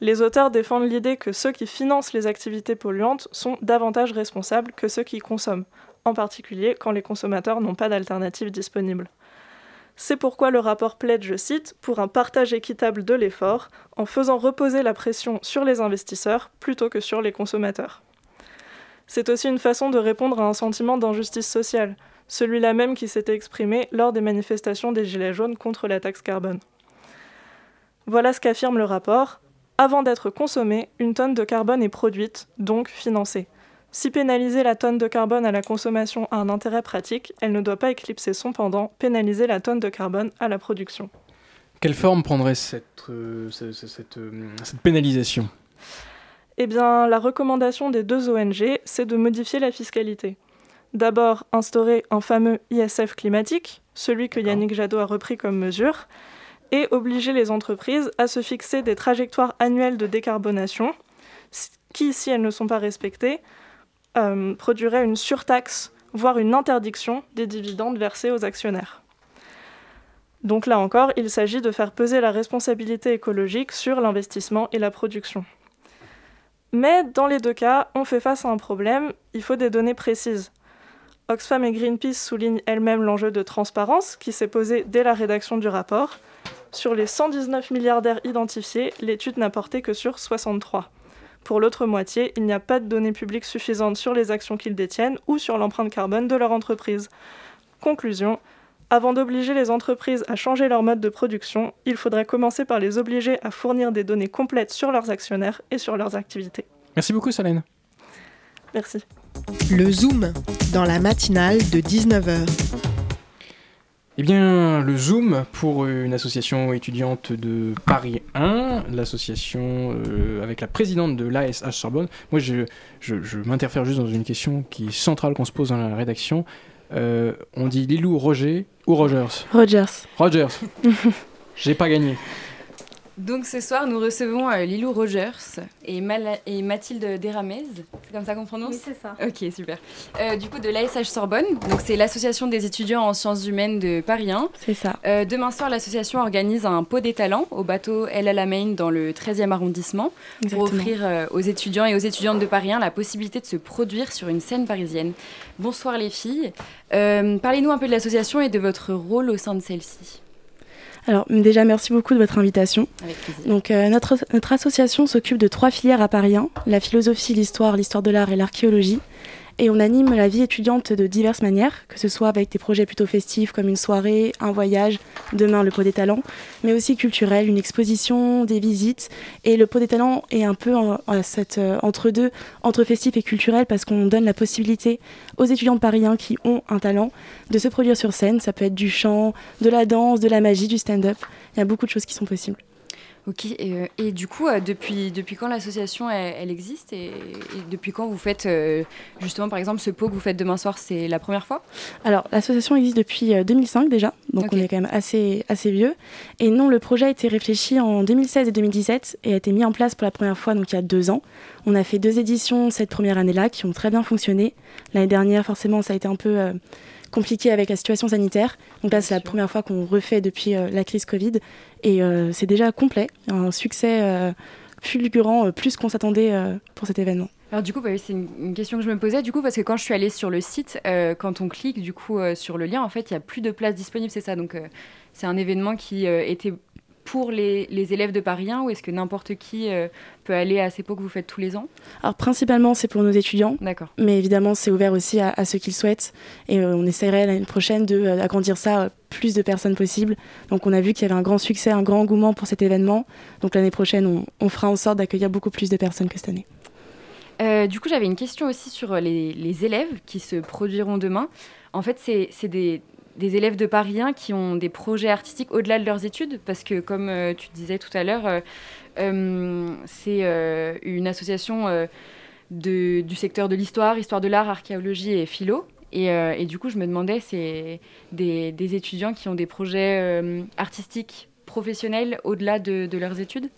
Les auteurs défendent l'idée que ceux qui financent les activités polluantes sont davantage responsables que ceux qui consomment, en particulier quand les consommateurs n'ont pas d'alternative disponible. C'est pourquoi le rapport plaide, je cite, pour un partage équitable de l'effort, en faisant reposer la pression sur les investisseurs plutôt que sur les consommateurs. C'est aussi une façon de répondre à un sentiment d'injustice sociale, celui-là même qui s'était exprimé lors des manifestations des Gilets jaunes contre la taxe carbone. Voilà ce qu'affirme le rapport. Avant d'être consommée, une tonne de carbone est produite, donc financée. Si pénaliser la tonne de carbone à la consommation a un intérêt pratique, elle ne doit pas éclipser son pendant, pénaliser la tonne de carbone à la production. Quelle forme prendrait cette, euh, cette, euh, cette pénalisation? Eh bien, la recommandation des deux ONG, c'est de modifier la fiscalité. D'abord, instaurer un fameux ISF climatique, celui que Yannick Jadot a repris comme mesure, et obliger les entreprises à se fixer des trajectoires annuelles de décarbonation, qui, si elles ne sont pas respectées, euh, produiraient une surtaxe, voire une interdiction des dividendes versés aux actionnaires. Donc là encore, il s'agit de faire peser la responsabilité écologique sur l'investissement et la production. Mais dans les deux cas, on fait face à un problème, il faut des données précises. Oxfam et Greenpeace soulignent elles-mêmes l'enjeu de transparence qui s'est posé dès la rédaction du rapport. Sur les 119 milliardaires identifiés, l'étude n'a porté que sur 63. Pour l'autre moitié, il n'y a pas de données publiques suffisantes sur les actions qu'ils détiennent ou sur l'empreinte carbone de leur entreprise. Conclusion, avant d'obliger les entreprises à changer leur mode de production, il faudrait commencer par les obliger à fournir des données complètes sur leurs actionnaires et sur leurs activités. Merci beaucoup Solène. Merci. Le Zoom, dans la matinale de 19h. Eh bien, le Zoom pour une association étudiante de Paris 1, l'association euh, avec la présidente de l'ASH Sorbonne. Moi, je, je, m'interfère juste dans une question qui est centrale qu'on se pose dans la rédaction. Euh, on dit Lilou Roger ou Rogers? Rogers. Rogers. [laughs] J'ai pas gagné. Donc ce soir, nous recevons euh, Lilou Rogers et, Mathilde Deramez. C'est comme ça qu'on prononce Oui, c'est ça. Ok, super. Euh, du coup, de l'ASH Sorbonne. Donc c'est l'association des étudiants en sciences humaines de Paris 1. C'est ça. Euh, demain soir, l'association organise un pot des talents au bateau El Alamein dans le 13e arrondissement pour offrir aux étudiants et aux étudiantes de Paris 1 la possibilité de se produire sur une scène parisienne. Bonsoir les filles. Parlez-nous un peu de l'association et de votre rôle au sein de celle-ci. Alors déjà, merci beaucoup de votre invitation. Avec plaisir. Donc euh, notre, notre association s'occupe de trois filières à Paris 1, la philosophie, l'histoire, l'histoire de l'art et l'archéologie et on anime la vie étudiante de diverses manières, que ce soit avec des projets plutôt festifs comme une soirée, un voyage, demain le pot des talents, mais aussi culturel, une exposition, des visites. Et le pot des talents est un peu euh, entre deux, entre festif et culturel, parce qu'on donne la possibilité aux étudiants parisiens qui ont un talent de se produire sur scène. Ça peut être du chant, de la danse, de la magie, du stand-up. Il y a beaucoup de choses qui sont possibles. Ok, et, euh, du coup, euh, depuis, depuis quand l'association elle, existe et, depuis quand vous faites euh, justement par exemple ce pot que vous faites demain soir, c'est la première fois? Alors l'association existe depuis 2005 déjà, donc on est quand même assez, assez vieux. Et non, le projet a été réfléchi en 2016 et 2017 et a été mis en place pour la première fois donc il y a deux ans. On a fait deux éditions cette première année-là qui ont très bien fonctionné. L'année dernière, forcément, ça a été un peu compliqué avec la situation sanitaire. Donc là, c'est la première fois qu'on refait depuis la crise Covid. Et euh, c'est déjà complet, un succès euh, fulgurant, euh, plus qu'on s'attendait pour cet événement. Alors du coup, bah c'est une, question que je me posais du coup parce que quand je suis allée sur le site, quand on clique du coup sur le lien, en fait, il y a plus de places disponibles, c'est ça. Donc c'est un événement qui était pour les, élèves de Paris 1 ou est-ce que n'importe qui euh, peut aller à ces pots que vous faites tous les ans? Alors principalement c'est pour nos étudiants. D'accord. Mais évidemment c'est ouvert aussi à, ceux qui le souhaitent et euh, on essaierait l'année prochaine d'agrandir euh, ça plus de personnes possible. Donc on a vu qu'il y avait un grand succès, un grand engouement pour cet événement. Donc l'année prochaine on, fera en sorte d'accueillir beaucoup plus de personnes que cette année. du coup, j'avais une question aussi sur les, les, élèves qui se produiront demain. En fait, c'est des, des élèves de Paris 1 qui ont des projets artistiques au-delà de leurs études, parce que comme euh, tu disais tout à l'heure, euh, euh, c'est une association du secteur de l'histoire, histoire de l'art, archéologie et philo. Et, du coup, je me demandais, c'est des, étudiants qui ont des projets artistiques professionnels au-delà de, leurs études?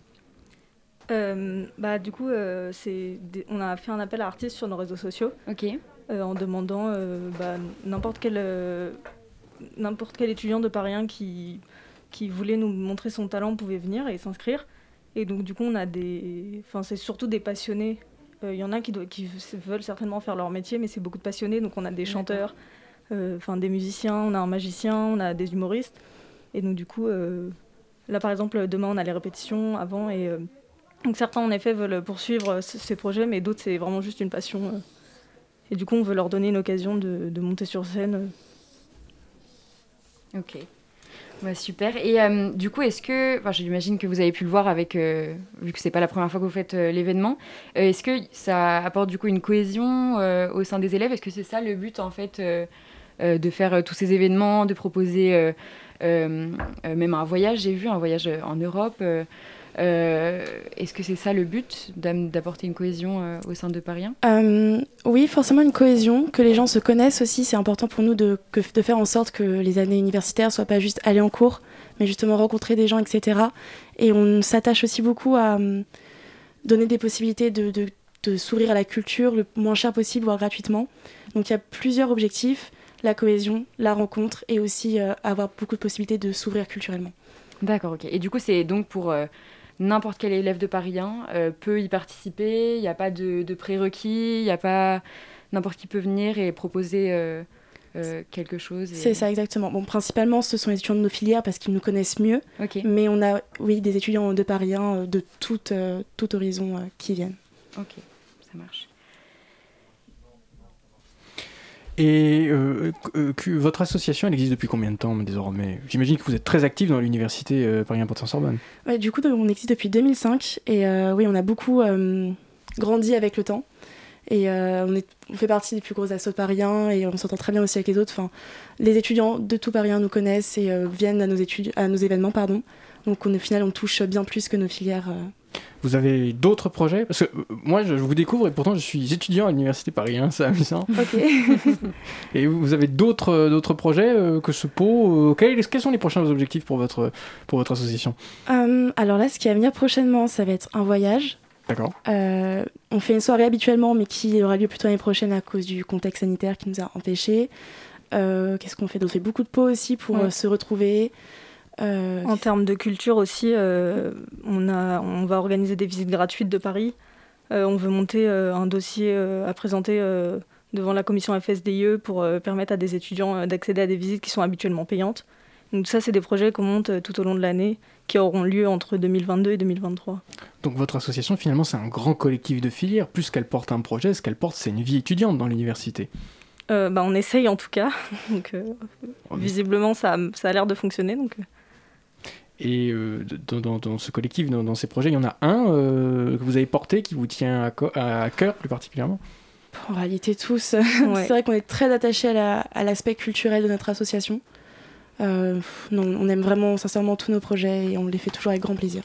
Bah, du coup, on a fait un appel à artistes sur nos réseaux sociaux. En demandant bah, n'importe quel n'importe quel étudiant de Paris 1 qui, qui voulait nous montrer son talent pouvait venir et s'inscrire. Et donc, du coup, on a des. Enfin, c'est surtout des passionnés. Il euh, y en a qui, qui veulent certainement faire leur métier, mais c'est beaucoup de passionnés. Donc, on a des chanteurs, euh, enfin, des musiciens, on a un magicien, on a des humoristes. Et donc, du coup, euh, là, par exemple, demain, on a les répétitions avant. Et donc, certains, en effet, veulent poursuivre ces projets, mais d'autres, c'est vraiment juste une passion. et du coup, on veut leur donner une occasion de, de monter sur scène Ok. Bah, super. Et euh, du coup, est-ce que, enfin, j'imagine que vous avez pu le voir avec, euh, vu que c'est pas la première fois que vous faites euh, l'événement, est-ce que ça apporte du coup une cohésion au sein des élèves? Est-ce que c'est ça le but en fait de faire tous ces événements, de proposer même un voyage? J'ai vu un voyage en Europe. Euh, est-ce que c'est ça le but, d'apporter une cohésion euh, au sein de Paris euh, Oui, forcément une cohésion, que les gens se connaissent aussi. C'est important pour nous de, de, faire en sorte que les années universitaires soient pas juste aller en cours, mais justement rencontrer des gens, etc. Et on s'attache aussi beaucoup à donner des possibilités de, de, de s'ouvrir à la culture le moins cher possible, voire gratuitement. Donc il y a plusieurs objectifs la cohésion, la rencontre et aussi avoir beaucoup de possibilités de s'ouvrir culturellement. D'accord, ok. Et du coup, c'est donc pour n'importe quel élève de Paris 1 peut y participer. Il n'y a pas de, de prérequis, il n'y a pas n'importe qui peut venir et proposer euh, quelque chose. C'est ça, exactement. Bon, principalement, ce sont les étudiants de nos filières parce qu'ils nous connaissent mieux. Mais on a, oui, des étudiants de Paris 1 euh, de tout, euh, tout horizon qui viennent. Ok, ça marche. Et votre association, elle existe depuis combien de temps désormais? J'imagine que vous êtes très actif dans l'université Paris 1 Sorbonne. Ouais, du coup, on existe depuis 2005 et oui, on a beaucoup grandi avec le temps. Et euh, on, fait partie des plus gros assos pariens et on s'entend très bien aussi avec les autres. Enfin, les étudiants de tout Paris nous connaissent et euh, viennent à nos, études, à nos événements. Pardon. Donc on, au final, on touche bien plus que nos filières. Euh. Vous avez d'autres projets? Parce que moi, je vous découvre et pourtant, je suis étudiant à l'université Paris, c'est amusant. Ok. [laughs] [laughs] et vous avez d'autres, d'autres projets que ce pot quels, quels, sont les prochains objectifs pour votre, pour votre association? Alors là, ce qui va venir prochainement, ça va être un voyage. D'accord. Euh, on fait une soirée habituellement, mais qui aura lieu plutôt l'année prochaine à cause du contexte sanitaire qui nous a empêchés. Euh, qu'est-ce qu'on fait? On fait beaucoup de pots aussi pour euh, se retrouver. En termes de culture aussi, on, a, on va organiser des visites gratuites de Paris. on veut monter un dossier à présenter devant la commission FSDIE pour permettre à des étudiants d'accéder à des visites qui sont habituellement payantes. Donc ça, c'est des projets qu'on monte tout au long de l'année qui auront lieu entre 2022 et 2023. Donc votre association, finalement, c'est un grand collectif de filières. Plus qu'elle porte un projet, ce qu'elle porte, c'est une vie étudiante dans l'université. Euh, bah, on essaye en tout cas. [laughs] donc, euh, visiblement, ça, ça a l'air de fonctionner. Donc... Euh. Et dans, dans, ce collectif, dans, ces projets, il y en a un que vous avez porté qui vous tient à, à cœur plus particulièrement? En réalité, tous. [laughs] c'est vrai qu'on est très attachés à l'aspect culturel de notre association. Euh, non, on aime vraiment sincèrement tous nos projets et on les fait toujours avec grand plaisir.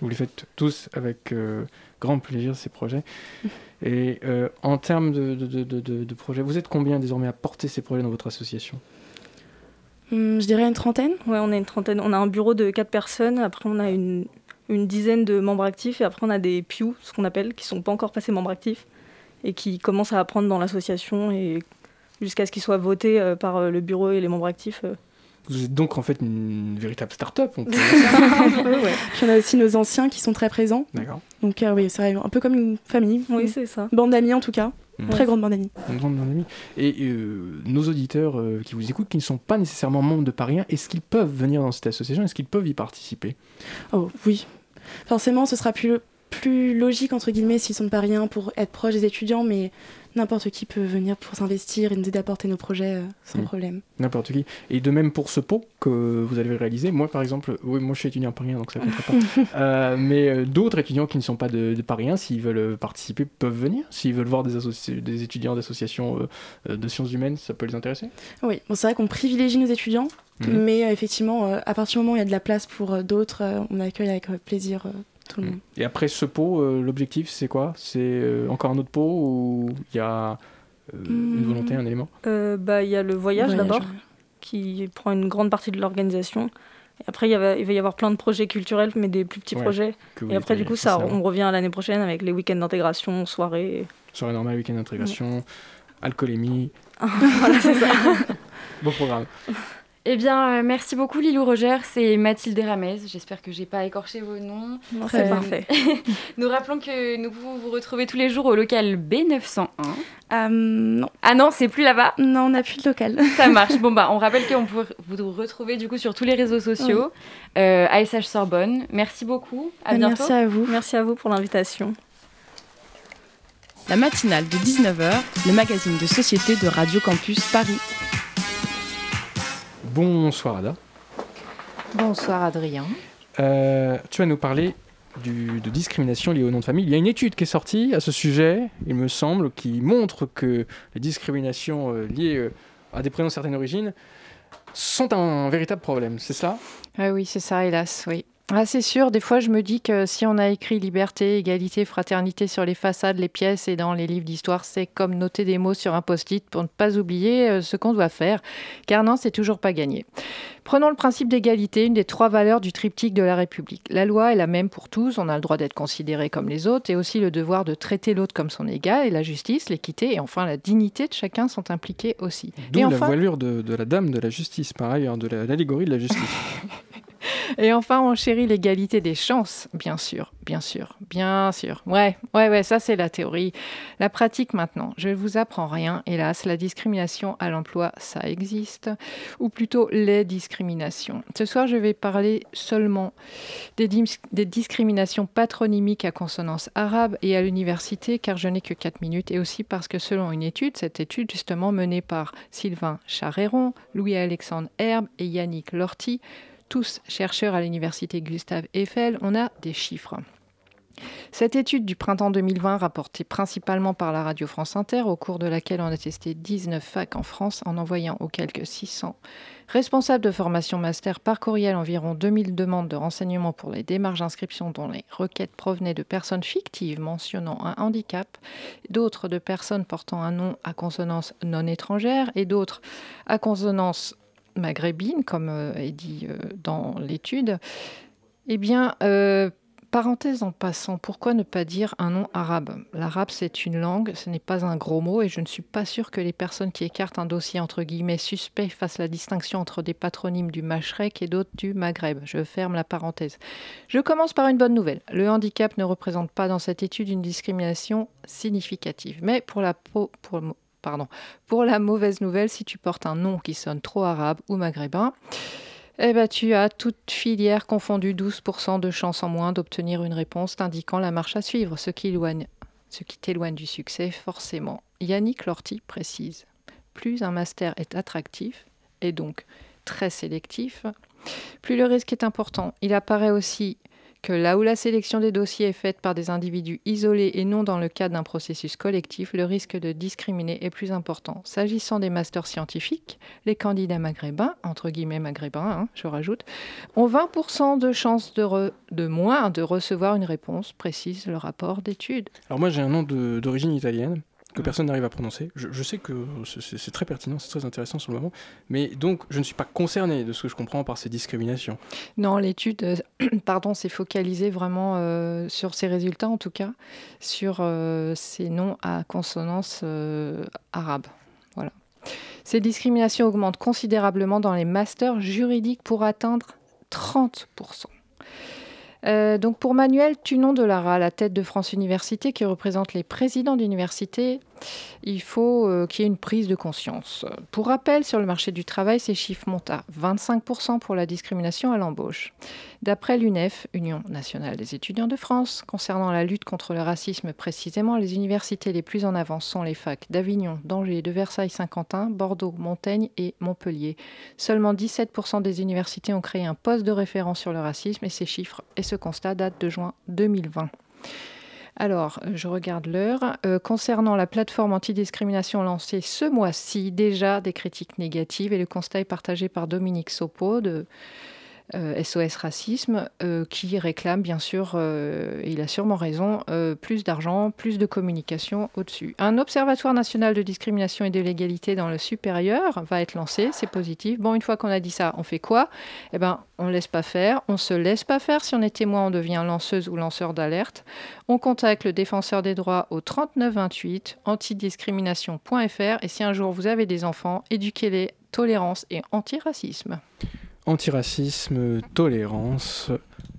Vous les faites tous avec euh, grand plaisir, ces projets. [laughs] Et euh, en termes de, de, de, de, projets, vous êtes combien désormais à porter ces projets dans votre association? Hum, Je dirais une trentaine. Oui, on a une trentaine. On a un bureau de quatre personnes. Après, on a une, une dizaine de membres actifs. Et après, on a des PIU, ce qu'on appelle, qui ne sont pas encore passés membres actifs et qui commencent à apprendre dans l'association et jusqu'à ce qu'ils soient votés par le bureau et les membres actifs. Vous êtes donc en fait une véritable start-up. On peut [laughs] [laughs] on a aussi nos anciens qui sont très présents. D'accord. Donc euh, oui, c'est un peu comme une famille. Oui, c'est ça. Bande d'amis en tout cas. Mmh. Très grande bande d'amis. Une grande bande d'amis. Et euh, nos auditeurs euh, qui vous écoutent, qui ne sont pas nécessairement membres de Paris 1, est-ce qu'ils peuvent venir dans cette association? Est-ce qu'ils peuvent y participer? Oh oui. Forcément, ce sera plus, plus logique, entre guillemets, s'ils sont de Paris 1 pour être proches des étudiants, mais n'importe qui peut venir pour s'investir et nous aider à porter nos projets euh, sans mmh. problème. N'importe qui. Et de même pour ce pot que vous allez réaliser. Moi, par exemple, oui, moi je suis étudiant parisien, donc ça compte pas. [laughs] Euh, mais euh, d'autres étudiants qui ne sont pas de, de Paris s'ils veulent participer, peuvent venir. S'ils veulent voir des, des étudiants d'associations de sciences humaines, ça peut les intéresser Oui, bon, c'est vrai qu'on privilégie nos étudiants, mmh. mais effectivement, à partir du moment où il y a de la place pour d'autres, on accueille avec plaisir et après ce pot, euh, l'objectif c'est quoi? C'est euh, encore un autre pot ou il y a euh, une hmm. volonté, un élément? Bah, Il y a le voyage, d'abord, qui prend une grande partie de l'organisation. Et après, il, y va, il va y avoir plein de projets culturels, mais des plus petits projets. Et après, du coup, ça, on revient à l'année prochaine avec les week-ends d'intégration, soirées. Soirée normale, week-end d'intégration, alcoolémie. [laughs] voilà, c'est ça. bon programme. [laughs] Eh bien, euh, merci beaucoup Lilou Roger, c'est Mathilde Ramez. J'espère que j'ai pas écorché vos noms. C'est parfait. [laughs] nous rappelons que nous pouvons vous retrouver tous les jours au local B901. Euh, non. Ah non, c'est plus là-bas Non, on n'a plus de local. Ça marche. Bon bah, on rappelle qu'on peut vous retrouver du coup sur tous les réseaux sociaux. Euh, ASH Sorbonne. Merci beaucoup. À bientôt. Merci à vous. Merci à vous pour l'invitation. La matinale de 19h, le magazine de société de Radio Campus Paris. Bonsoir Ada. Bonsoir Adrien. Euh, tu vas nous parler de discrimination liée au nom de famille. Il y a une étude qui est sortie à ce sujet, il me semble, qui montre que les discriminations euh, liées euh, à des prénoms de certaines origines sont un véritable problème, c'est ça? Ah Oui, c'est ça, hélas, oui. Ah, c'est sûr, des fois je me dis que si on a écrit liberté, égalité, fraternité sur les façades, les pièces et dans les livres d'histoire, c'est comme noter des mots sur un post-it pour ne pas oublier euh, ce qu'on doit faire, car non, c'est toujours pas gagné. Prenons le principe d'égalité, une des trois valeurs du triptyque de la République. La loi est la même pour tous, on a le droit d'être considéré comme les autres et aussi le devoir de traiter l'autre comme son égal, et la justice, l'équité et enfin la dignité de chacun sont impliqués aussi. D'où la voilure de, la dame de la justice, par ailleurs, de l'allégorie de la justice. [laughs] [laughs] Et enfin, on chérit l'égalité des chances, bien sûr, bien sûr, bien sûr. Ouais, ouais, ouais, ça c'est la théorie. La pratique maintenant, je ne vous apprends rien, hélas, la discrimination à l'emploi, ça existe, ou plutôt les discriminations. Ce soir, je vais parler seulement des, discriminations patronymiques à consonance arabe et à l'université, car je n'ai que 4 minutes, et aussi parce que selon une étude, cette étude justement menée par Sylvain Charéron, Louis-Alexandre Herbe et Yannick Lorty, tous chercheurs à l'université Gustave Eiffel, on a des chiffres. Cette étude du printemps 2020, rapportée principalement par la radio France Inter, au cours de laquelle on a testé 19 facs en France en envoyant aux quelques 600 responsables de formation master par courriel environ 2000 demandes de renseignements pour les démarches d'inscription dont les requêtes provenaient de personnes fictives mentionnant un handicap, d'autres de personnes portant un nom à consonance non étrangère et d'autres à consonance maghrébine, comme euh, est dit euh, dans l'étude, eh bien, euh, parenthèse en passant, pourquoi ne pas dire un nom arabe? L'arabe, c'est une langue, ce n'est pas un gros mot, et je ne suis pas sûre que les personnes qui écartent un dossier entre guillemets suspect fassent la distinction entre des patronymes du Machrek et d'autres du Maghreb. Je ferme la parenthèse. Je commence par une bonne nouvelle. Le handicap ne représente pas dans cette étude une discrimination significative, mais pour la, pour, pour la mauvaise nouvelle, si tu portes un nom qui sonne trop arabe ou maghrébin, eh ben, tu as toute filière confondue 12% de chances en moins d'obtenir une réponse t'indiquant la marche à suivre, ce qui, ce qui t'éloigne du succès forcément. Yannick Lorty précise, plus un master est attractif, et donc très sélectif, plus le risque est important. Il apparaît aussi que là où la sélection des dossiers est faite par des individus isolés et non dans le cadre d'un processus collectif, le risque de discriminer est plus important. S'agissant des masters scientifiques, les candidats maghrébins, entre guillemets maghrébins, hein, je rajoute, ont 20% de chances de, de moins de recevoir une réponse, précise le rapport d'études. Alors moi j'ai un nom d'origine italienne que personne n'arrive à prononcer. Je, sais que c'est très pertinent, c'est très intéressant sur le moment, mais donc je ne suis pas concerné de ce que je comprends par ces discriminations. Non, l'étude, euh, [clears throat] pardon, s'est focalisée vraiment euh, sur ces résultats, en tout cas, sur euh, ces noms à consonance arabe. Voilà. Ces discriminations augmentent considérablement dans les masters juridiques pour atteindre 30%. Euh, donc pour Manuel Tunon de Lara, la tête de France Université, qui représente les présidents d'université, il faut euh, qu'il y ait une prise de conscience. Pour rappel, sur le marché du travail, ces chiffres montent à 25% pour la discrimination à l'embauche. D'après l'UNEF, Union nationale des étudiants de France, concernant la lutte contre le racisme précisément, les universités les plus en avance sont les facs d'Avignon, d'Angers, de Versailles-Saint-Quentin, Bordeaux, Montaigne et Montpellier. Seulement 17% des universités ont créé un poste de référence sur le racisme et ces chiffres et ce constat datent de juin 2020. Alors, je regarde l'heure. Euh, concernant la plateforme antidiscrimination lancée ce mois-ci, déjà des critiques négatives et le constat partagé par Dominique Sopo de SOS euh, Racisme, euh, qui réclame bien sûr, euh, et il a sûrement raison, plus d'argent, plus de communication au-dessus. Un observatoire national de discrimination et de l'égalité dans le supérieur va être lancé, c'est positif. Bon, une fois qu'on a dit ça, on fait quoi? Eh bien, on ne laisse pas faire, on se laisse pas faire. Si on est témoin, on devient lanceuse ou lanceur d'alerte. On contacte le défenseur des droits au 3928, antidiscrimination.fr, et si un jour vous avez des enfants, éduquez-les, tolérance et antiracisme antiracisme, tolérance.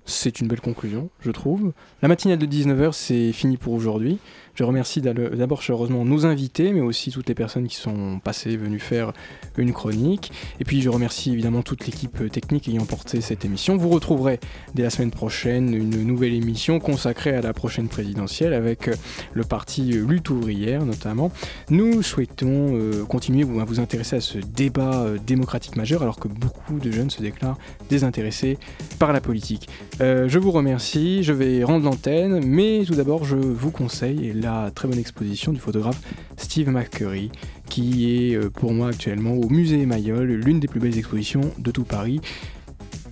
C'est une belle conclusion, je trouve. La matinale de 19h, c'est fini pour aujourd'hui. Je remercie d'abord chaleureusement nos invités, mais aussi toutes les personnes qui sont passées, venues faire une chronique. Et puis je remercie évidemment toute l'équipe technique ayant porté cette émission. Vous retrouverez dès la semaine prochaine une nouvelle émission consacrée à la prochaine présidentielle avec le parti Lutte ouvrière notamment. Nous souhaitons euh, continuer à vous intéresser à ce débat euh, démocratique majeur alors que beaucoup de jeunes se déclarent désintéressés par la politique. Euh, je vous remercie, je vais rendre l'antenne, mais tout d'abord je vous conseille, et très bonne exposition du photographe Steve McCurry, qui est euh, pour moi actuellement au musée Mayol, l'une des plus belles expositions de tout Paris.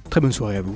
Très bonne soirée à vous.